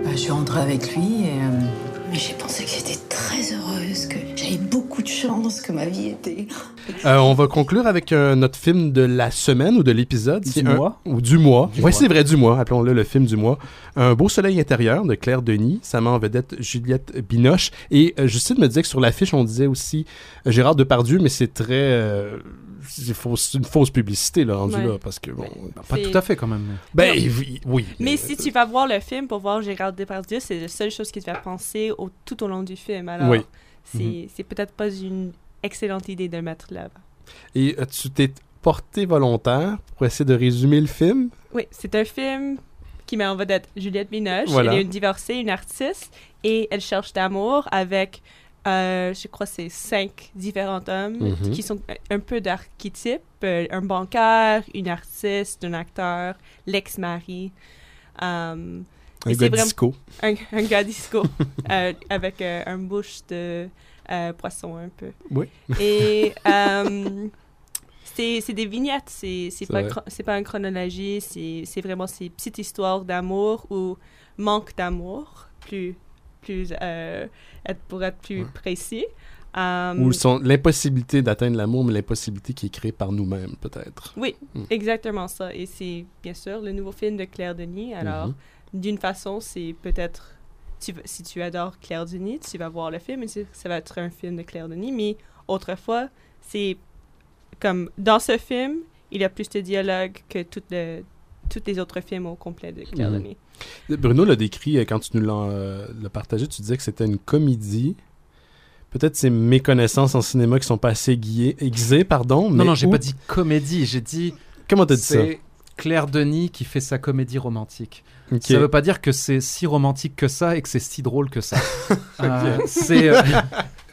S8: Bah, je suis rentrée avec lui et euh,
S5: Mais j'ai pensé que j'étais très heureuse, que j'avais beaucoup de chance, que ma vie était.
S1: Euh, on va conclure avec euh, notre film de la semaine ou de l'épisode.
S4: Du
S1: un-
S4: mois.
S1: Ou du mois.
S2: Du
S1: oui, c'est vrai, du mois. Appelons-le le film du mois. Un beau soleil intérieur de Claire Denis. Ça met en vedette Juliette Binoche. Et euh, Justine me disait que sur l'affiche, on disait aussi euh, Gérard Depardieu, mais c'est très. C'est fausse- une fausse publicité, là, rendu
S3: Ouais.
S1: là. Parce que, bon.
S2: Pas tout à fait quand même.
S1: Ben, oui. oui.
S3: Mais
S1: Euh,
S3: si tu vas voir le film pour voir Gérard Depardieu, c'est la seule chose qui te fait penser au, tout au long du film. Alors,
S1: Oui.
S3: c'est c'est peut-être pas une excellente idée de le mettre là.
S1: Et euh, tu t'es porté volontaire pour essayer de résumer le film?
S3: Oui, c'est un film qui met en vedette Juliette Binoche.
S1: Voilà.
S3: Elle est une divorcée, une artiste, et elle cherche d'amour avec, euh, je crois, c'est cinq différents hommes
S1: Mhm.
S3: qui sont un- peu d'archétypes. Euh, un bancaire, une artiste, un acteur, l'ex-mari. Euh,
S1: Un gars
S3: vraiment-
S1: disco.
S3: un, un gars [LAUGHS] disco euh, avec euh, un bouche de poisson un peu.
S1: Oui.
S3: Et [LAUGHS] c'est des vignettes, c'est pas, pas une chronologie, c'est c'est vraiment ces petites histoires d'amour ou manque d'amour, plus, plus euh, être, pour être plus précis. Euh,
S1: Ou son- l'impossibilité d'atteindre l'amour, mais l'impossibilité qui est créée par nous-mêmes, peut-être.
S3: Oui,
S1: Mm.
S3: exactement ça. Et c'est bien sûr le nouveau film de Claire Denis. Alors,
S1: Mhm.
S3: d'une façon, c'est peut-être. Tu, si tu adores Claire Denis, tu vas voir le film et ça va être un film de Claire Denis. Mais autrefois, c'est comme dans ce film, il y a plus de dialogue que toutes le- tous les autres films au complet de Claire
S1: Mhm.
S3: Denis.
S1: Bruno l'a décrit euh, quand tu nous l'as euh, l'as partagé. Tu disais que c'était une comédie. Peut-être c'est mes connaissances en cinéma qui sont pas assez aiguillées- aiguisées, pardon.
S2: Non,
S1: mais
S2: non, j'ai
S1: où-
S2: pas dit comédie, j'ai dit.
S1: Comment t'as dit ça?
S2: C'est Claire Denis qui fait sa comédie romantique. Ça veut pas dire que c'est si romantique que ça et que c'est si drôle que ça. [LAUGHS] Euh, c'est euh,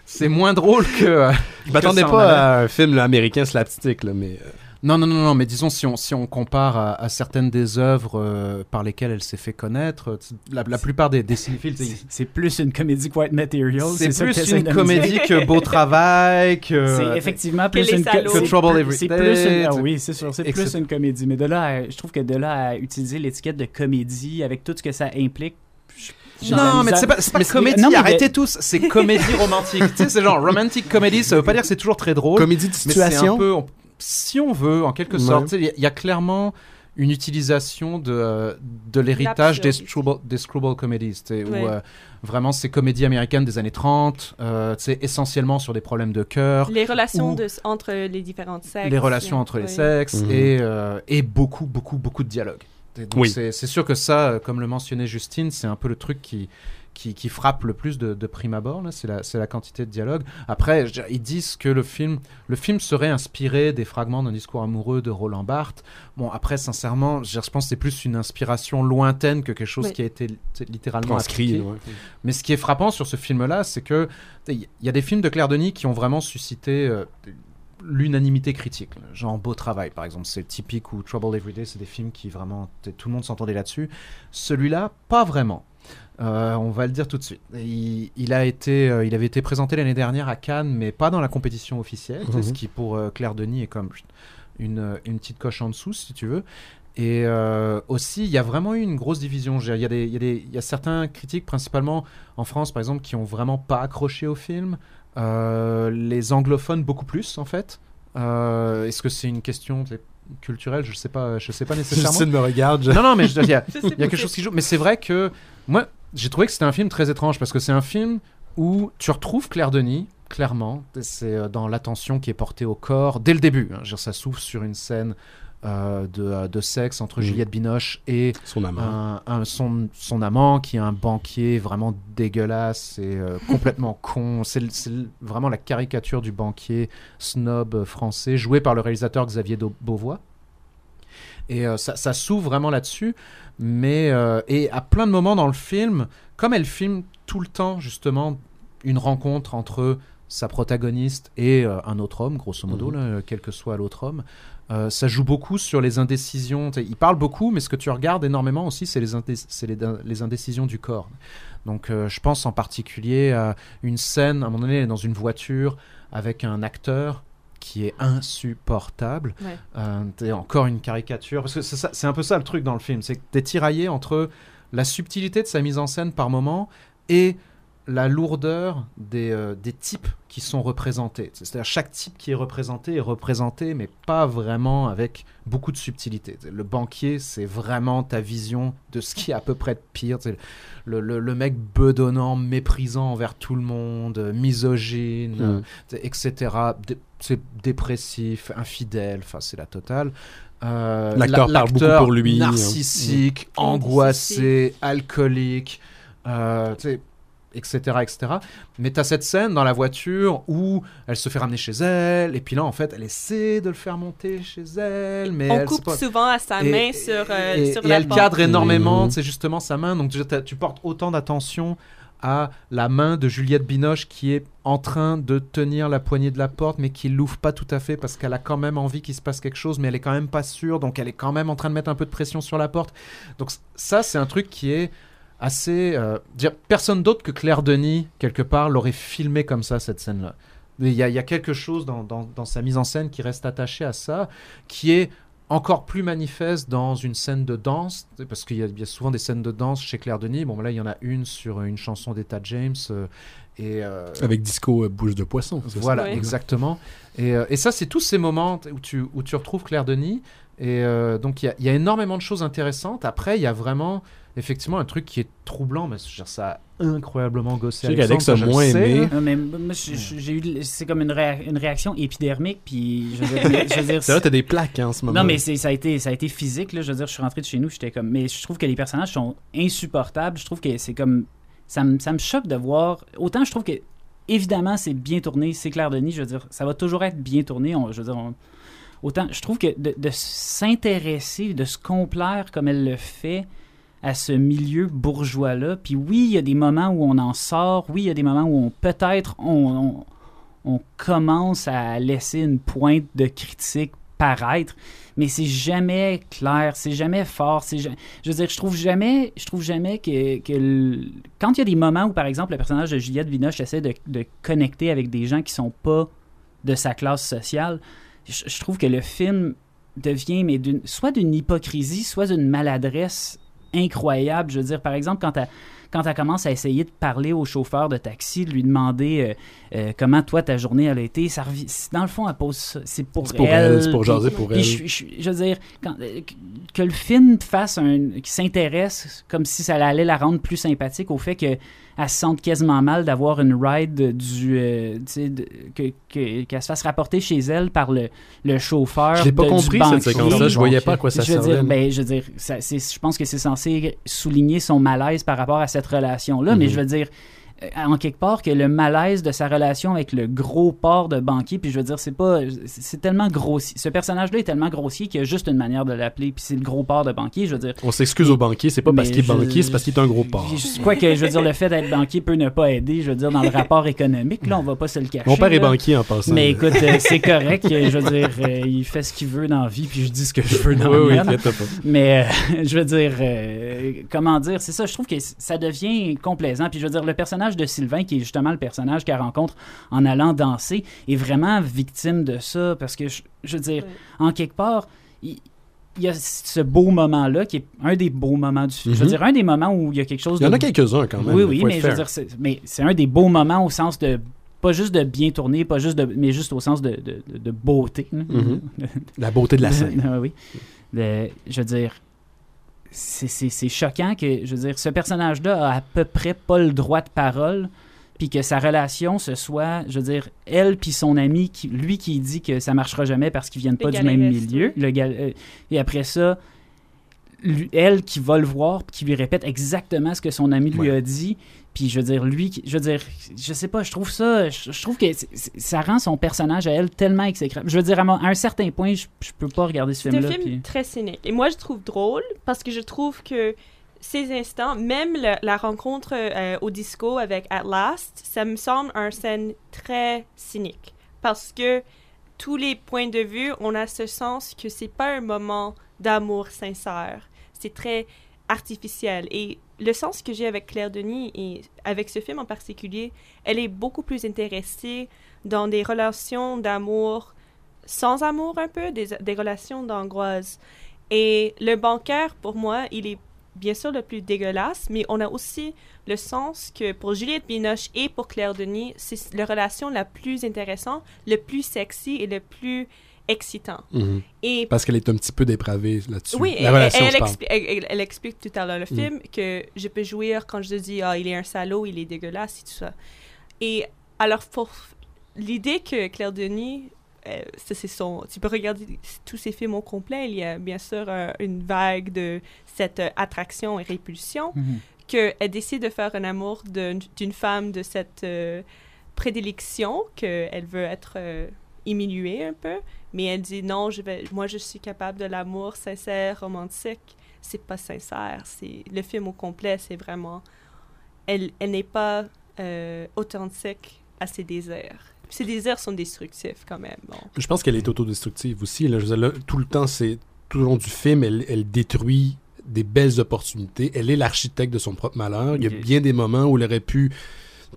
S2: c'est moins drôle que.
S1: Je m'attendais pas à un film là, américain slapstick, là, mais euh,
S2: Non, non, non, non, mais disons, si on, si on compare à, à certaines des œuvres euh, par lesquelles elle s'est fait connaître, euh, la, la plupart des, des cinéphiles, c'est-
S4: plus une comédie White Material.
S2: c'est
S4: que
S2: plus une comédie que Beau Travail, que. [LAUGHS]
S4: C'est effectivement plus une
S2: Que Trouble
S4: plus-
S2: Every
S4: C'est plus une, ah oui, c'est sûr, c'est plus une comédie. Mais de là, à- je trouve que de là à utiliser l'étiquette de comédie avec tout ce que ça implique. je-
S2: Non, mais c'est pas, c'est pas
S4: Mais
S2: comédie,
S4: non, mais
S2: arrêtez tous, c'est comédie romantique. [LAUGHS] tu sais, c'est genre romantic comedy, ça veut pas dire que c'est toujours très drôle.
S1: comédie de
S2: mais c'est un
S1: situation.
S2: peu. on- si on veut, en quelque
S1: Ouais.
S2: sorte, il y, a- il y a clairement une utilisation de, euh, de l'héritage des screwball, des screwball comedies, où
S3: Ouais.
S2: euh, vraiment ces comédies américaines des années 30, euh, essentiellement sur des problèmes de cœur,
S3: Les relations de, entre les différents sexes.
S2: les relations entre les sexes
S1: Mhm.
S2: et, euh, et beaucoup, beaucoup, beaucoup de dialogue. Et donc
S1: Oui.
S2: c'est sûr que ça, comme le mentionnait Justine, c'est un peu le truc qui, qui, qui frappe le plus de, de prime abord, c'est la, quantité de dialogue. Après, je ils disent que le film, le film serait inspiré des fragments d'un discours amoureux de Roland Barthes. Bon, après, sincèrement, je, pense que c'est plus une inspiration lointaine que quelque chose
S3: Oui.
S2: qui a été littéralement
S1: ouais.
S2: Mais ce qui est frappant sur ce film-là, c'est que il y a des films de Claire Denis qui ont vraiment suscité euh, l'unanimité critique. Genre Beau Travail, par exemple, c'est typique, ou Trouble Everyday, c'est des films qui vraiment, tout le monde s'entendait là-dessus. Celui-là, pas vraiment. Euh, on va le dire tout de suite. Il, il a été, euh, il avait été présenté l'année dernière à Cannes, mais pas dans la compétition officielle, sais,
S1: Mhm.
S2: ce qui pour euh, Claire Denis est comme une, une petite coche en dessous, si tu veux. Et euh, aussi, il y a vraiment eu une grosse division. Je Il y, a des- il y, a des- il y a certains critiques, principalement en France, par exemple, qui ont vraiment pas accroché au film. Euh, les anglophones beaucoup plus, en fait. Euh, Est-ce que c'est une question culturelle? Je sais pas. Je sais pas [LAUGHS] nécessairement.
S1: Justine me regarde. je-
S2: non, non, mais je- il y a, [LAUGHS]
S3: Je sais
S2: il y a quelque chose qui joue. Mais c'est vrai que moi, j'ai trouvé que c'était un film très étrange parce que c'est un film où tu retrouves Claire Denis, clairement. C'est euh, dans l'attention qui est portée au corps dès le début. hein. Ça s'ouvre sur une scène euh, de, euh, de sexe entre. Juliette Binoche et
S1: Son amant.
S2: un, un- son, son amant qui est un banquier vraiment dégueulasse et euh, [LAUGHS] complètement con. C'est vraiment la caricature du banquier snob français, joué par le réalisateur Xavier Beauvois. Et euh, ça, ça s'ouvre vraiment là-dessus. Mais, euh, et à plein de moments dans le film, comme elle filme tout le temps, justement, une rencontre entre sa protagoniste et euh, un autre homme, grosso modo,
S1: Mhm.
S2: là, quel que soit l'autre homme, ça joue beaucoup sur les indécisions. Il parle beaucoup, mais ce que tu regardes énormément aussi, c'est les, indécisions du corps. Donc euh, je pense en particulier à une scène, à un moment donné, elle est dans une voiture avec un acteur qui est insupportable.
S3: Ouais.
S2: Euh, t'es encore une caricature. Parce que c'est un peu ça le truc dans le film. C'est que t'es tiraillé entre la subtilité de sa mise en scène par moment et la lourdeur des, euh, des types qui sont représentés. C'est-à-dire chaque type qui est représenté est représenté, mais pas vraiment avec beaucoup de subtilité. Le banquier, c'est vraiment ta vision de ce qui est à peu près de pire. Le, le, le mec bedonnant, méprisant envers tout le monde, misogyne,
S1: Mm.
S2: euh, etc. Dé- C'est dépressif, infidèle, enfin c'est la totale. Euh,
S1: L'acteur
S2: la-
S1: parle beaucoup pour lui, hein.
S2: Narcissique,
S3: Mm.
S2: angoissé, alcoolique, euh, etc., etc. Mais tu as cette scène dans la voiture où elle se fait ramener chez elle, et puis là, en fait, elle essaie de le faire monter chez elle, mais
S3: On
S2: elle
S3: coupe
S2: pas-
S3: souvent à sa
S2: et-
S3: main sur, euh,
S2: et,
S3: sur
S2: et
S3: la
S2: elle
S3: porte.
S2: cadre énormément, c'est justement sa main. Donc tu, portes autant d'attention à la main de Juliette Binoche qui est en train de tenir la poignée de la porte, mais qui l'ouvre pas tout à fait parce qu'elle a quand même envie qu'il se passe quelque chose, mais elle est quand même pas sûre, donc elle est quand même en train de mettre un peu de pression sur la porte. Donc ça, c'est un truc qui est assez. euh, dire, personne d'autre que Claire Denis, quelque part, l'aurait filmé comme ça, cette scène-là. Il y, a, il y a quelque chose dans, dans- dans sa mise en scène qui reste attaché à ça, qui est encore plus manifeste dans une scène de danse, parce qu'il y, y a souvent des scènes de danse chez Claire Denis. Bon, là, il y en a une sur une chanson d'Etta James. euh, et, euh,
S1: Avec Disco euh, Bouche de Poisson. c'est ça?
S2: voilà,
S3: Ouais.
S2: exactement. Et, euh, et ça, c'est tous ces moments où tu, où tu retrouves Claire Denis. Et euh, donc, il y a- il y, a énormément de choses intéressantes. Après, il y a vraiment, effectivement, un truc qui est troublant. Mais je veux dire, ça a incroyablement gossé.
S1: Je sais qu'Alex a moins aimé.
S4: c'est comme une, réa- une réaction épidermique, puis je veux dire, je veux dire,
S1: t'as des plaques hein, en ce moment.
S4: non, mais ça a, été, ça a été physique. Là. Je veux dire, je suis rentré de chez nous, j'étais comme. Mais je trouve que les personnages sont insupportables. Je trouve que c'est comme. Ça me, ça me choque de voir. Autant je trouve que, évidemment, c'est bien tourné. C'est Claire Denis, je veux dire, ça va toujours être bien tourné. On- je veux dire, on- autant je trouve que de, s'intéresser, de se complaire comme elle le fait à ce milieu bourgeois-là. Puis oui, il y a des moments où on en sort. Oui, il y a des moments où on peut-être on, commence à laisser une pointe de critique paraître, mais c'est jamais clair, c'est jamais fort. C'est Je veux dire, je trouve jamais, je trouve jamais que, quand il y a des moments où, par exemple, le personnage de Juliette Binoche essaie de, de connecter avec des gens qui sont pas de sa classe sociale, je, je trouve que le film devient mais soit d'une hypocrisie, soit d'une maladresse incroyable. Je veux dire, par exemple, quand elle, quand elle commence à essayer de parler au chauffeur de taxi, de lui demander euh, euh, comment toi ta journée elle a été, ça revi- dans le fond, elle pose ça. C'est pour,
S1: C'est pour elle, c'est pour jaser pour elle.
S4: je, je- je veux dire, quand- euh, que- que le film fasse un. qui s'intéresse comme si ça allait la rendre plus sympathique au fait que elle se sente quasiment mal d'avoir une ride du. euh, que- qu'elle se fasse rapporter chez elle par le, le chauffeur.
S1: Je l'ai pas
S4: de-
S1: compris, cette séquence-là. Je voyais pas à quoi ça
S4: je veux
S1: servait.
S4: dire, ben, je veux dire, ça- c'est- je pense que c'est censé souligner son malaise par rapport à cette relation-là, mais
S1: Mhm.
S4: je veux dire, en quelque part, que le malaise de sa relation avec le gros port de banquier, puis je veux dire, c'est pas, c'est tellement grossier. Ce personnage-là est tellement grossier qu'il y a juste une manière de l'appeler, puis c'est le gros port de banquier, je veux dire.
S1: On s'excuse au banquier, c'est pas parce qu'il est banquier, c'est parce qu'il est un gros porc.
S4: Je- Quoi que, je veux dire, le fait d'être banquier peut ne pas aider, je veux dire, dans le rapport économique, là, on va pas se le cacher.
S1: Mon père est banquier en passant.
S4: Mais écoute, euh, c'est correct. euh, Je veux dire, euh, il fait ce qu'il veut dans la vie, puis je dis ce que je veux dans
S1: oui, oui,
S4: la
S1: pas.
S4: Mais euh, [LAUGHS] je veux dire, euh, comment dire, c'est ça, je trouve que ça devient complaisant. Puis je veux dire, le personnage de Sylvain, qui est justement le personnage qu'elle rencontre en allant danser, est vraiment victime de ça. Parce que, je, je veux dire, en quelque part, il, il y a ce beau moment-là, qui est un des beaux moments du film. Je veux
S1: Mhm.
S4: dire, un des moments où il y a quelque chose
S1: Il y en
S4: de
S1: a quelques-uns quand même.
S4: oui, oui, mais je veux
S1: fair.
S4: dire, c'est, mais c'est un des beaux moments au sens de pas juste de bien tourner, pas juste de, mais juste au sens de, de, beauté.
S1: Mhm. La beauté de la [LAUGHS] scène.
S4: Ah oui. Le- je veux dire, c'est, c'est- c'est choquant que, je veux dire, ce personnage-là a à peu près pas le droit de parole, puis que sa relation ce soit, je veux dire, elle puis son ami, qui, lui qui dit que ça marchera jamais parce qu'ils viennent
S3: Le
S4: pas du même milieu,
S3: oui.
S4: le gal- euh, et après ça, lui- elle qui va le voir, puis qui lui répète exactement ce que son ami lui
S1: Ouais.
S4: a dit, puis je veux dire, lui, je veux dire, je sais pas, je trouve ça, je, je trouve que ça rend son personnage à elle tellement exécrable. Je veux dire, à, mon- à un certain point, je, je peux pas regarder ce
S3: C'est un
S4: film-là.
S3: film
S4: puis-
S3: très cynique. Et moi, je trouve drôle parce que je trouve que ces instants, même le- la rencontre euh, au disco avec At Last, ça me semble un scène très cynique. Parce que tous les points de vue, on a ce sens que c'est pas un moment d'amour sincère. C'est très artificiel. Et le sens que j'ai avec Claire Denis et avec ce film en particulier, elle est beaucoup plus intéressée dans des relations d'amour sans amour un peu, des, relations d'angoisse. Et le bancaire, pour moi, il est bien sûr le plus dégueulasse, mais on a aussi le sens que pour Juliette Binoche et pour Claire Denis, c'est la relation la plus intéressante, le plus sexy et le plus excitant.
S1: Mhm.
S3: Et
S1: Parce qu'elle est un petit peu dépravée là-dessus.
S3: oui,
S1: la
S3: elle,
S1: relation,
S3: elle
S1: je parle.
S3: expli- elle- elle- elle explique tout à l'heure le
S1: Mm.
S3: film que je peux jouir quand je dis ah il est un salaud, il est dégueulasse et tout ça. Et alors pour l'idée que Claire Denis euh, ça, c'est son tu peux regarder tous ses films au complet, il y a bien sûr euh, une vague de cette euh, attraction et répulsion
S4: Mhm.
S3: qu'elle décide de faire un amour d'une femme de cette euh, prédilection qu'elle veut être euh, un peu, mais elle dit non, je vais, moi je suis capable de l'amour sincère, romantique. C'est pas sincère, c'est le film au complet, c'est vraiment, elle, elle n'est pas euh, authentique à ses désirs. Ses désirs sont destructifs quand même. Bon.
S1: Je pense qu'elle est autodestructive aussi. Là. Je veux dire, là, tout le temps, c'est tout le long du film, elle, elle détruit des belles opportunités. Elle est l'architecte de son propre malheur. Il y a bien des moments où elle aurait pu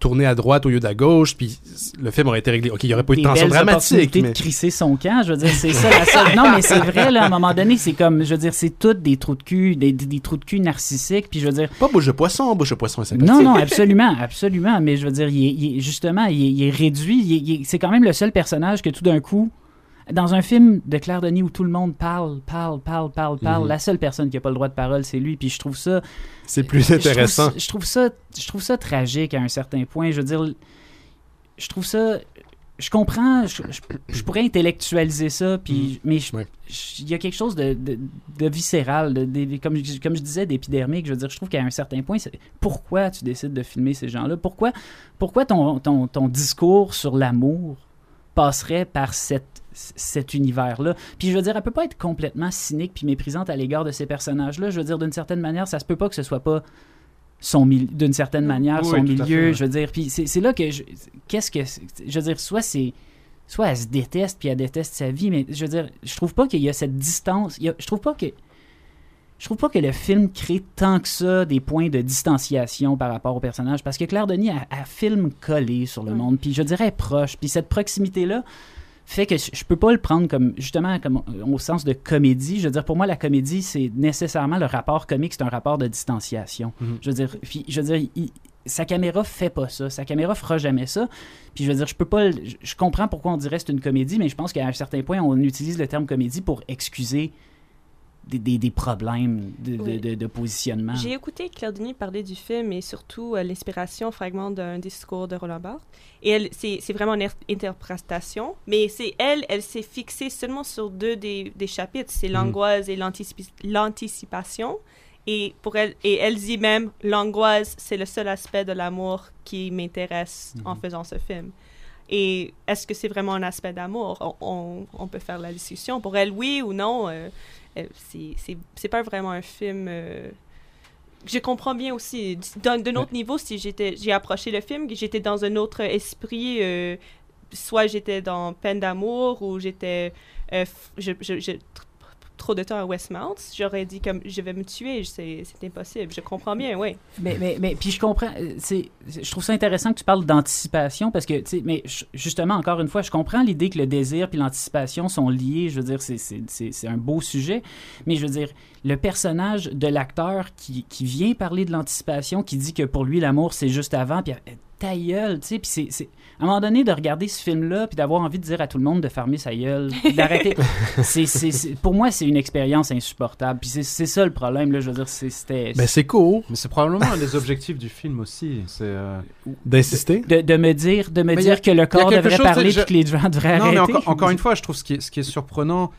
S1: tourner à droite au lieu d'à gauche, puis le film aurait été réglé. Ok, il n'y aurait pas eu de tension dramatique, mais
S4: de crisser son camp, je veux dire, c'est ça la seule. Non, mais c'est vrai, là, à un moment donné, c'est comme, je veux dire, c'est toutes des trous de cul, des, des- des trous de cul narcissiques, puis je veux dire,
S1: pas bouche de poisson. Bouche de poisson est sympathique.
S4: non, non, absolument, absolument, mais je veux dire, il est, il est- justement, il est, il est réduit, c'est quand même le seul personnage que tout d'un coup, dans un film de Claire Denis où tout le monde parle, parle, parle, parle, parle,
S1: Mhm.
S4: la seule personne qui n'a pas le droit de parole, c'est lui, puis je trouve ça,
S1: C'est plus
S4: je trouve
S1: intéressant.
S4: Je trouve, ça, je trouve ça tragique à un certain point. Je veux dire, je trouve ça. Je comprends, je, je- je pourrais intellectualiser ça, puis, mais
S1: Ouais.
S4: je- il y a quelque chose de, de, de viscéral, de, de- comme, je- comme je disais, d'épidermique. Je veux dire, je trouve qu'à un certain point, pourquoi tu décides de filmer ces gens-là? Pourquoi, pourquoi ton, ton, ton discours sur l'amour passerait par cette, cet univers-là? Puis je veux dire, elle peut pas être complètement cynique puis méprisante à l'égard de ces personnages-là. Je veux dire, d'une certaine manière, ça se peut pas que ce soit pas son d'une certaine manière
S1: Oui,
S4: son milieu
S1: fait, ouais.
S4: je veux dire puis c'est c'est là que je- qu'est-ce que c'est- je veux dire soit c'est soit elle se déteste puis elle déteste sa vie mais je veux dire je trouve pas qu'il y a cette distance il y a- je trouve pas que je trouve pas que le film crée tant que ça des points de distanciation par rapport au personnage parce que Claire Denis a, a film collé sur le monde puis je dirais proche puis cette proximité là fait que je peux pas le prendre comme justement comme au sens de comédie. Je veux dire, pour moi, la comédie, c'est nécessairement le rapport comique, c'est un rapport de distanciation.
S1: Mhm.
S4: Je veux dire, puis, je veux dire, il- sa caméra fait pas ça. Sa caméra fera jamais ça. Puis je veux dire, je peux pas. je comprends pourquoi on dirait que c'est une comédie, mais je pense qu'à un certain point, on utilise le terme comédie pour excuser des, des- des problèmes de, de-
S3: Oui.
S4: de- de positionnement.
S3: J'ai écouté Claire Denis parler du film et surtout euh, l'inspiration fragment d'un discours de Roland Barthes. Et elle, c'est c'est vraiment une er- interprétation, mais c'est elle, elle s'est fixée seulement sur deux des, des chapitres, c'est l'angoisse et l'anticipation. Et pour elle, et elle dit même, l'angoisse, c'est le seul aspect de l'amour qui m'intéresse en faisant ce film. Et est-ce que c'est vraiment un aspect d'amour? On, on- on peut faire la discussion. Pour elle, oui ou non. euh, c'est- c'est pas vraiment un film. euh, je comprends bien aussi. D'un autre niveau, si j'étais, j'ai approché le film, j'étais dans un autre esprit, euh, soit j'étais dans Peine d'amour ou j'étais euh, f- je, je- je- tr- trop de temps à Westmount, j'aurais dit comme je vais me tuer, c'est impossible. Je comprends bien, oui.
S4: Mais, mais, mais puis je comprends, euh, je trouve ça intéressant que tu parles d'anticipation parce que, tu mais justement, encore une fois, je comprends l'idée que le désir puis l'anticipation sont liés. Je veux dire, c'est, un beau sujet, mais je veux dire, le personnage de l'acteur qui, qui vient parler de l'anticipation, qui dit que pour lui, l'amour, c'est juste avant, puis euh, ta tu sais, puis c'est, à un moment donné, de regarder ce film-là, puis d'avoir envie de dire à tout le monde de fermer sa gueule, d'arrêter, [LAUGHS] c'est, c'est, c'est- pour moi, c'est une expérience insupportable. Puis c'est, c'est ça le problème, là, je veux dire, c'est, c'était...
S1: Ben, c'est court
S2: Mais c'est probablement un des objectifs du film aussi. C'est euh,
S1: d'insister.
S4: de, de me dire, de me
S2: Mais a-
S4: dire que le corps devrait
S2: chose,
S4: parler
S2: je-
S4: puis que les gens devraient
S2: Non, mais
S4: arrêter.
S2: encore, encore une fois, je trouve ce qui est, ce qui est surprenant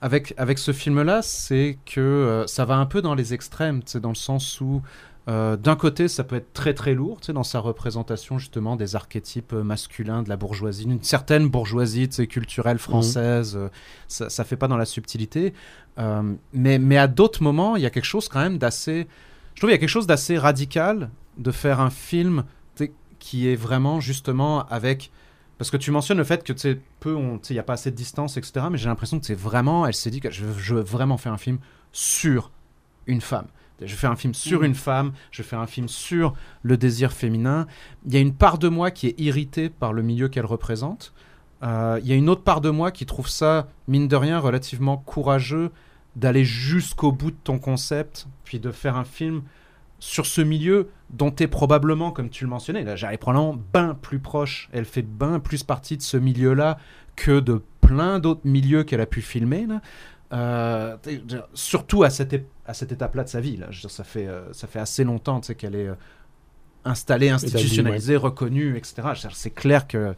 S2: avec, avec ce film-là, c'est que euh, ça va un peu dans les extrêmes, tu sais, dans le sens où, euh, d'un côté, ça peut être très très lourd, tu sais, dans sa représentation justement des archétypes euh, masculins de la bourgeoisie, une certaine bourgeoisie, culturelle française, euh, ça, ça fait pas dans la subtilité, Euh, mais, mais à d'autres moments, il y a quelque chose quand même d'assez, je trouve, il y a quelque chose d'assez radical de faire un film qui est vraiment justement avec parce que tu mentionnes le fait que tu peu, il n'y a pas assez de distance, etc. Mais j'ai l'impression que c'est vraiment, elle s'est dit que je, je veux vraiment faire un film sur une femme. Je fais un film sur une femme, je fais un film sur le désir féminin. Il y a une part de moi qui est irritée par le milieu qu'elle représente. Euh, Il y a une autre part de moi qui trouve ça, mine de rien, relativement courageux d'aller jusqu'au bout de ton concept, puis de faire un film sur ce milieu dont tu es probablement, comme tu le mentionnais, là, j'allais probablement bien plus proche. Elle fait bien plus partie de ce milieu-là que de plein d'autres milieux qu'elle a pu filmer. Là. Euh, surtout à cette, à cette étape-là de sa vie. Là. Je veux dire, ça, fait, euh, ça fait assez longtemps qu'elle est euh, installée, institutionnalisée, reconnue, etc. C'est clair que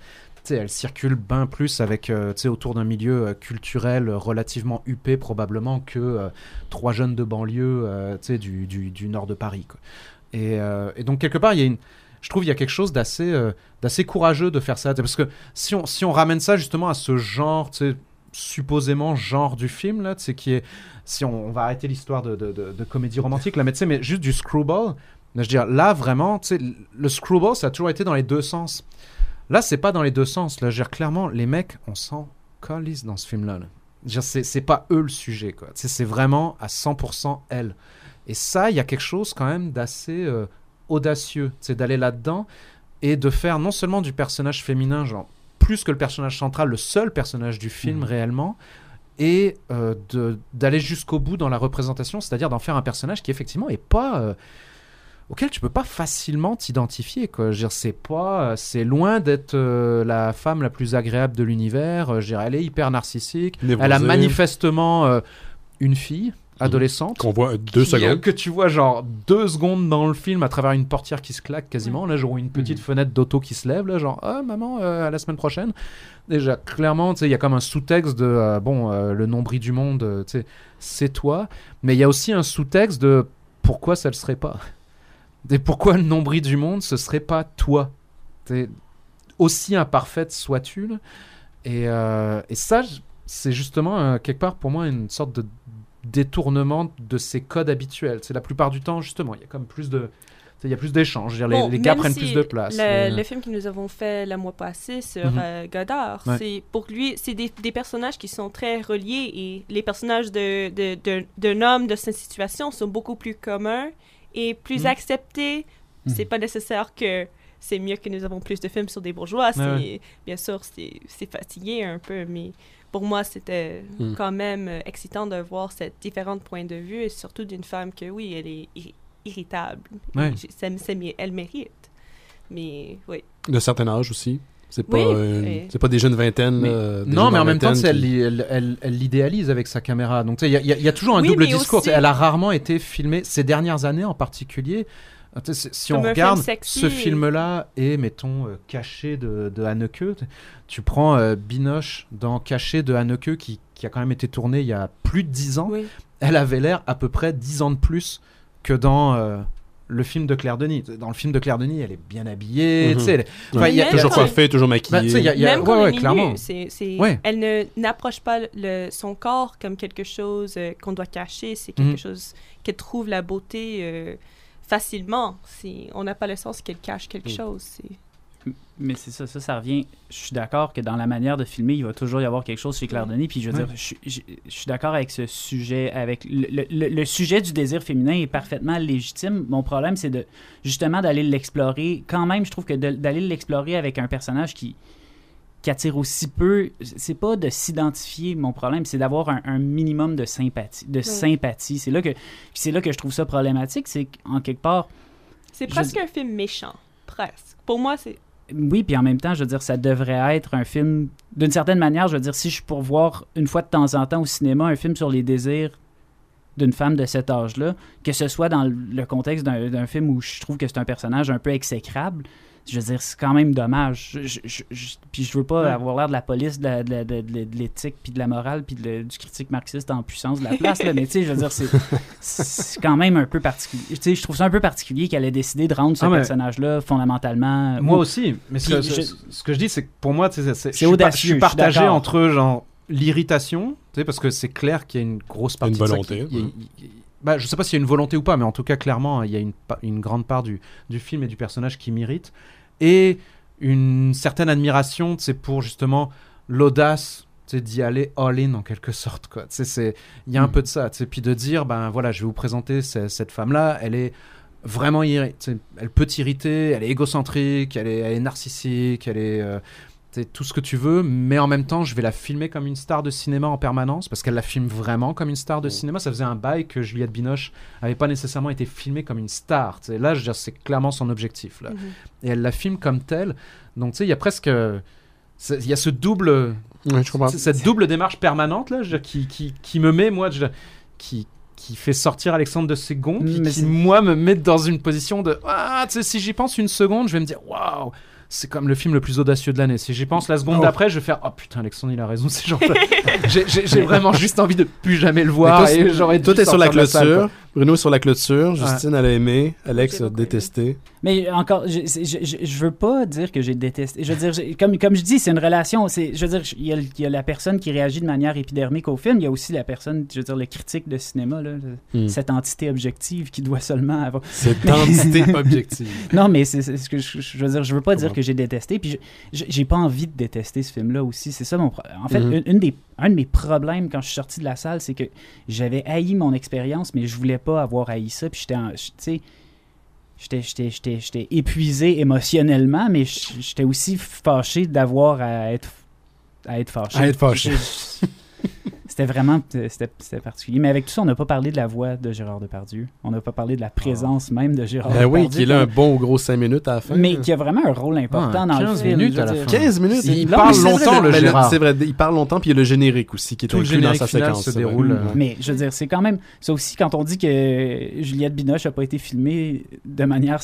S2: elle circule bien plus avec, autour d'un milieu culturel relativement huppé probablement que trois jeunes de banlieue du, du, du nord de Paris. quoi. Et, et donc, quelque part, il y a une, je trouve qu'il y a quelque chose d'assez euh, d'assez courageux de faire ça. Parce que si on, si on ramène ça justement à ce genre, supposément genre du film, là, sais, qui est. Si on, va arrêter l'histoire de, de, comédie romantique, là, mais tu sais, mais juste du screwball, là, je veux dire, là, vraiment, tu sais, le screwball, ça a toujours été dans les deux sens. Là, c'est pas dans les deux sens. Là, je veux dire, clairement, les mecs, on s'en calisse dans ce film-là. là. Dire, C'est c'est pas eux le sujet, quoi. C'est vraiment à 100% elle. Et ça, il y a quelque chose quand même d'assez euh, audacieux, c'est d'aller là-dedans et de faire non seulement du personnage féminin, genre plus que le personnage central, le seul personnage du film
S1: Mhm.
S2: réellement, et euh, d'aller jusqu'au bout dans la représentation, c'est-à-dire d'en faire un personnage qui effectivement est pas euh, auquel tu peux pas facilement t'identifier quoi. Je c'est pas, euh, c'est loin d'être euh, la femme la plus agréable de l'univers. Je elle est hyper narcissique. Elle a manifestement une fille adolescente
S1: Qu'on voit deux
S2: qui, euh,
S1: secondes.
S2: que tu vois genre deux secondes dans le film à travers une portière qui se claque quasiment. Là genre une petite fenêtre d'auto qui se lève là genre ah maman euh, à la semaine prochaine déjà clairement tu sais il y a comme un sous-texte de euh, bon euh, le nombril du monde tu sais c'est toi. Mais il y a aussi un sous-texte de pourquoi ça le serait pas. Et pourquoi le nombril du monde ce serait pas toi. T'es- aussi imparfaite sois-tu là. et, euh, et ça c'est justement euh, quelque part pour moi une sorte de détournement de ces codes habituels. C'est la plupart du temps, justement, il y a comme plus de. Il y a plus d'échanges.
S3: Bon,
S2: les, les gars prennent
S3: si
S2: plus de place.
S3: Le,
S2: mais-
S3: le film que nous avons fait le mois passé sur
S2: Mhm.
S3: euh, Godard,
S2: Ouais.
S3: c'est pour lui, c'est des, des personnages qui sont très reliés et les personnages de, de- de- d'un homme de cette situation sont beaucoup plus communs et plus
S2: Mhm.
S3: acceptés.
S4: Mhm.
S3: C'est pas nécessaire que c'est mieux que nous avons plus de films sur des bourgeois. C'est,
S2: Ouais.
S3: Bien sûr, c'est, c'est fatigué un peu, mais pour moi, c'était
S1: Mm.
S3: quand même euh, excitant de voir cette différente point de vue, et surtout d'une femme que, oui, elle est irri- irritable.
S2: Ouais.
S3: Et j- ça- ça mé- elle mérite. Mais oui.
S1: De certain âge aussi. C'est pas,
S3: Oui,
S1: euh, c'est pas des jeunes vingtaines.
S2: Mais-
S1: euh, des
S2: non,
S1: jeunes
S2: mais en même temps,
S1: qui-
S2: elle, elle, elle- elle l'idéalise avec sa caméra. Donc, tu sais, il y, y y a toujours un
S3: Oui,
S2: double discours.
S3: aussi-
S2: Elle a rarement été filmée, ces dernières années en particulier. Ah, Si si on regarde ce film-là et, mettons, euh, Caché de, de Haneke, tu- prends euh, Binoche dans Caché de Haneke, qui, qui a quand même été tourné il y a plus de 10 ans.
S3: Oui.
S2: Elle avait l'air à peu près 10 ans de plus que dans euh, le film de Claire Denis. Dans le film de Claire Denis, elle est bien habillée.
S1: Mhm.
S2: tu sais, elle est- enfin, il y a-
S1: Toujours coiffée, toujours maquillée.
S2: Bah, tu sais, il y a- il y a-
S3: Même
S2: ouais,
S3: quand
S2: ouais,
S3: elle est
S2: clairement. Ouais.
S3: elle ne n'approche pas le, son corps comme quelque chose euh, qu'on doit cacher. C'est quelque
S2: Mhm.
S3: chose qu'elle trouve la beauté euh, facilement. C'est, on n'a pas le sens qu'elle cache quelque
S1: Mhm.
S3: chose. C'est,
S4: Mais c'est ça, ça, ça revient. Je suis d'accord que dans la manière de filmer, il va toujours y avoir quelque chose chez Claire Denis. Puis je veux dire, je, je- je suis d'accord avec ce sujet, avec le, le- le- le sujet du désir féminin est parfaitement légitime. Mon problème, c'est de justement d'aller l'explorer. Quand même, je trouve que de- d'aller l'explorer avec un personnage qui qui attire aussi peu, c'est pas de s'identifier. Mon problème, c'est d'avoir un, un minimum de sympathie. De sympathie. C'est là que c'est là que je trouve ça problématique. C'est qu'en quelque part,
S3: c'est
S4: Je-
S3: presque un film méchant. Presque. Pour moi, c'est.
S4: oui, puis en même temps, je veux dire, ça devrait être un film. D'une certaine manière, je veux dire, si je suis pour voir une fois de temps en temps au cinéma un film sur les désirs d'une femme de cet âge-là, que ce soit dans le- contexte d'un d'un film où je trouve que c'est un personnage un peu exécrable, je veux dire, c'est quand même dommage. Je, je- je- je- puis je veux pas
S2: Ouais.
S4: avoir l'air de la police, de la- de la- de- de- de l'éthique, puis de la morale, puis le- du critique marxiste en puissance de la place, là, mais tu sais, je veux dire, c'est quand même un peu particulier. Tu sais, je trouve ça un peu particulier qu'elle ait décidé de rendre ce
S2: Ah,
S4: personnage-là fondamentalement.
S2: Moi
S4: ou-
S2: aussi, mais ce, que,
S4: je-
S2: ce- ce que je dis, c'est que pour moi, tu sais, c'est,
S4: audacieux,
S2: Je suis partagé entre genre l'irritation, tu sais, parce que c'est clair qu'il y a une grosse partie
S1: Une
S2: de ça
S1: volonté,
S2: qui- il y a-
S1: ouais.
S2: il y a- bah, je sais pas s'il y a une volonté ou pas, mais en tout cas, clairement, il y a une, une grande part du, du film et du personnage qui m'irrite. Et une certaine admiration, c'est pour justement l'audace d'y aller all-in en quelque sorte. Quoi. C'est- Il y a un
S4: Mhm.
S2: peu de ça. Puis de dire, ben voilà, je vais vous présenter ce- cette femme-là, elle est vraiment elle peut t'irriter, elle est égocentrique, elle est, elle est narcissique, elle est euh, tout ce que tu veux, mais en même temps, je vais la filmer comme une star de cinéma en permanence parce qu'elle la filme vraiment comme une star de cinéma. Ça faisait un bail que Juliette Binoche avait pas nécessairement été filmée comme une star. Là, je veux dire, c'est clairement son objectif. Là.
S3: Mhm.
S2: Et elle la filme comme telle. Donc, tu sais, il y a presque. Il y a ce double.
S1: Ouais, je
S2: Cette double démarche permanente là, je veux dire, qui, qui, qui me met, moi, je veux dire, qui, qui fait sortir Alexandre de ses gonds, qui,
S4: c'est-
S2: moi, me met dans une position de. Ah, tu sais, si j'y pense une seconde, je vais me dire, waouh, c'est comme le film le plus audacieux de l'année. Si j'y pense la seconde
S1: Oh.
S2: d'après, je vais faire, oh putain, Alexandre, il a raison, c'est genre. [LAUGHS] j'ai- vraiment juste envie de plus jamais le
S1: Mais
S2: voir.
S1: toi,
S2: et j'aurais
S1: Toi,
S2: dû
S1: t'es sur la clôture. Bruno sur la clôture. Justine, elle a aimé. Alex
S3: J'ai
S1: a détesté.
S4: Mais encore, je, je, je, je veux pas dire que j'ai détesté. Je veux dire, comme, comme je dis, c'est une relation. C'est, je veux dire, il y, a, le- il y a la personne qui réagit de manière épidermique au film. Il y a aussi la personne, je veux dire, le critique de cinéma, là,
S1: Hmm.
S4: cette entité objective qui doit seulement avoir. [LAUGHS]
S1: Cette entité [LAUGHS] objective.
S4: Non, mais c'est, c'est ce que je, veux dire. Je veux pas dire que j'ai détesté. Puis j'ai pas envie de détester ce film-là aussi. C'est ça mon problème. En fait, une, une des, un de mes problèmes quand je suis sorti de la salle, c'est que j'avais haï mon expérience, mais je voulais pas avoir haï ça. Puis j'étais, tu sais. J'étais, j'étais, j'étais, j'étais épuisé émotionnellement, mais j'étais aussi fâché d'avoir à être, à être fâché.
S1: À être fâché.
S4: C'était vraiment c'était, c'était particulier. Mais avec tout ça, on n'a pas parlé de la voix de Gérard Depardieu. On n'a pas parlé de la présence même de Gérard
S1: Ben oui,
S4: Depardieu.
S1: qui est là un bon gros 5 minutes à la fin.
S4: Mais qui a vraiment un rôle important
S2: Ah,
S4: dans le
S2: 15
S4: film.
S2: minutes à la fin.
S1: 15 minutes? Il
S4: long,
S1: parle
S4: mais c'est
S1: longtemps,
S4: vrai,
S1: le
S2: le
S1: Gérard. C'est vrai, il parle longtemps, puis il y a le générique aussi qui est
S2: Tout le
S1: inclus dans sa séquence.
S2: se déroule, euh,
S4: Mais je veux dire, c'est quand même. Ça aussi, quand on dit que Juliette Binoche n'a pas été filmée de manière.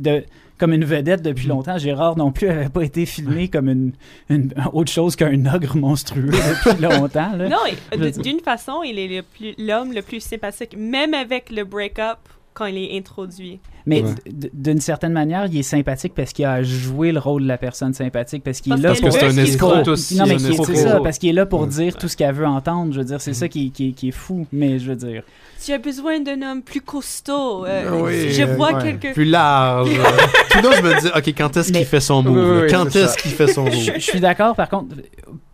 S4: De, comme une vedette depuis
S2: Mm.
S4: longtemps, Gérard non plus n'avait pas été filmé comme une, une- autre chose qu'un ogre monstrueux [LAUGHS] depuis longtemps. là.
S3: Non,
S4: dire-
S3: d'une façon, il est le plus- l'homme le plus sympathique, même avec le break-up quand il est introduit.
S4: Mais
S1: Ouais.
S4: d'une certaine manière, il est sympathique parce qu'il a joué le rôle de la personne sympathique, parce qu'il est
S3: Parce
S4: là pour.
S1: Parce que c'est
S2: aussi.
S4: Non, mais c'est ça, parce qu'il est là pour
S1: Ouais.
S4: dire tout ce qu'elle veut entendre. Je veux dire, c'est ça qui, qui, qui est fou. Mais je veux dire.
S3: Tu as besoin d'un homme plus costaud. euh,
S1: Oui,
S3: je
S1: euh,
S3: vois
S2: ouais.
S3: quelqu'un.
S1: Plus large. [LAUGHS] Tout d'un, je me dis, OK, quand est-ce qu'il fait son move?
S2: Oui,
S1: là?
S2: oui,
S1: quand est-ce qu'il fait son move?
S4: je suis d'accord, par contre,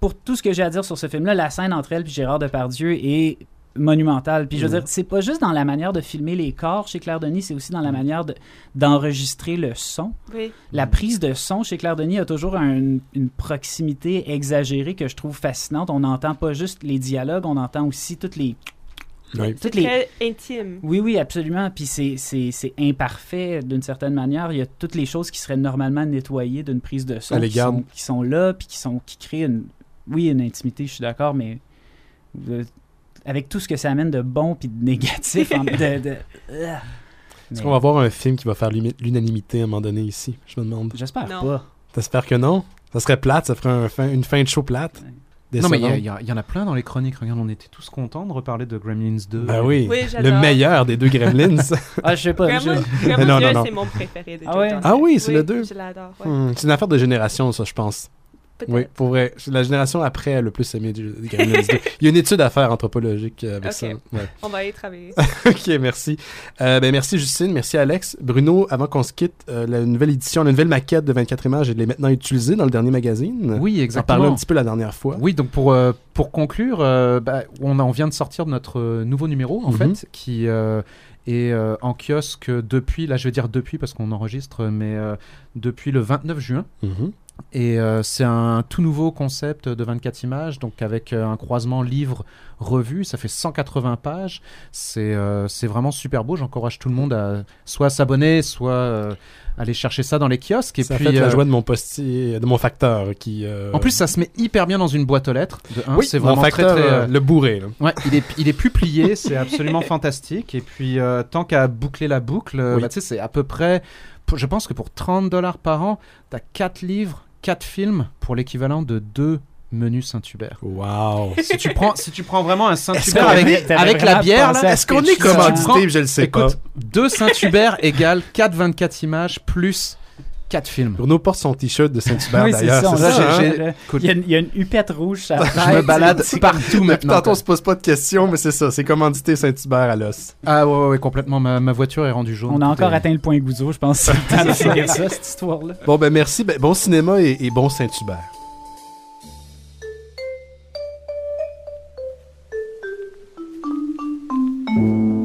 S4: pour tout ce que j'ai à dire sur ce film-là, la scène entre elle et Gérard Depardieu est monumental. Puis je veux
S1: Mhm.
S4: dire, c'est pas juste dans la manière de filmer les corps chez Claire Denis, c'est aussi dans la manière de- d'enregistrer le son.
S3: Oui.
S4: La prise de son chez Claire Denis a toujours un- une proximité exagérée que je trouve fascinante. On n'entend pas juste les dialogues, on entend aussi toutes les...
S1: Oui.
S3: C'est
S4: Toutes les...
S3: très intime.
S4: Oui, oui, absolument. Puis c'est- c'est c'est imparfait d'une certaine manière. Il y a toutes les choses qui seraient normalement nettoyées d'une prise de son qui sont, qui sont là, puis qui, sont, qui créent une, oui, une intimité, je suis d'accord, mais euh, avec tout ce que ça amène de bon puis de négatif. en- de, de- euh, [LAUGHS]
S1: Est-ce
S4: mais
S1: qu'on va voir un film qui va faire l'unanimité à un moment donné ici? Je me demande?
S4: J'espère pas.
S1: T'espères que non? Ça serait plate, ça ferait un fin- une fin de show plate.
S2: Non, mais il y, en a plein dans les chroniques. Regarde, on était tous contents de reparler de Gremlins 2.
S1: Ben oui,
S3: Oui,
S1: le meilleur des deux Gremlins. [LAUGHS]
S4: Ah, je sais pas. [LAUGHS]
S1: Non,
S3: Dieu,
S1: non.
S3: c'est mon préféré de
S4: Ah ouais?
S1: Ah oui, c'est le deux.
S3: Je l'adore. ouais.
S1: Hmm, c'est une affaire de génération, ça, je pense. Oui, pour vrai. La génération après a le plus aimé du- Gremlins 2. Il y a une étude à faire anthropologique euh, avec
S3: Ok.
S1: ça. Ouais.
S3: On va y travailler. [LAUGHS]
S1: ok, merci. Euh, ben, merci Justine, merci Alex. Bruno, avant qu'on se quitte, euh, la nouvelle édition, la nouvelle maquette de 24 images, elle est maintenant utilisée dans le dernier magazine.
S2: Oui,
S1: On en parlait
S2: exactement.
S1: un petit peu la dernière fois.
S2: Oui, donc pour, euh, pour conclure, euh, bah, on, a- on vient de sortir notre nouveau numéro, en
S1: Mhm.
S2: fait, qui euh, est euh, en kiosque depuis, là je vais dire depuis parce qu'on enregistre, mais euh, depuis le 29 juin.
S1: Mhm.
S2: Et euh, c'est un tout nouveau concept de 24 images, donc avec euh, un croisement livre-revue. Ça fait 180 pages. C'est euh, vraiment super beau. J'encourage tout le monde à soit s'abonner, soit euh, aller chercher ça dans les kiosques. Et
S1: ça
S2: puis,
S1: fait la joie de mon postier, de mon facteur qui.
S2: en plus, ça se met hyper bien dans une boîte aux lettres. De un,
S1: oui,
S2: c'est
S1: mon
S2: vraiment
S1: facteur,
S2: très, très,
S1: le bourré. là.
S2: Ouais, il est, il est plus plié, [LAUGHS] c'est absolument fantastique. Et puis, tant qu'à boucler la boucle,
S1: Oui.
S2: bah, tu c'est à peu près, je pense que pour 30 dollars par an, t'as 4 livres, 4 films pour l'équivalent de 2 menus Saint-Hubert.
S1: Wow.
S2: si, tu prends, si tu prends vraiment un Saint-Hubert
S1: est-
S2: avec, la bière,
S1: Est-ce qu'on est
S4: que tu
S1: commandité? Je le sais pas.
S2: écoute, 2 Saint-Hubert [LAUGHS] égale 4 24 images plus Quatre films.
S1: Bruno porte son t-shirt de Saint-Hubert d'ailleurs. Hein?
S4: Il, y a une, il y, hupette rouge. Ça
S2: je me balade partout maintenant.
S1: Tantôt, on ne se pose pas de questions, mais c'est ça. C'est commandité Saint-Hubert à l'os.
S2: Ah ouais, ouais, complètement. Ma, ma, voiture est rendue jaune.
S4: On a encore atteint le point Gouzeau, je pense. [LAUGHS] C'est ça. cette histoire-là.
S1: Bon, ben merci. Ben, bon cinéma et, bon Saint-Hubert. Mm.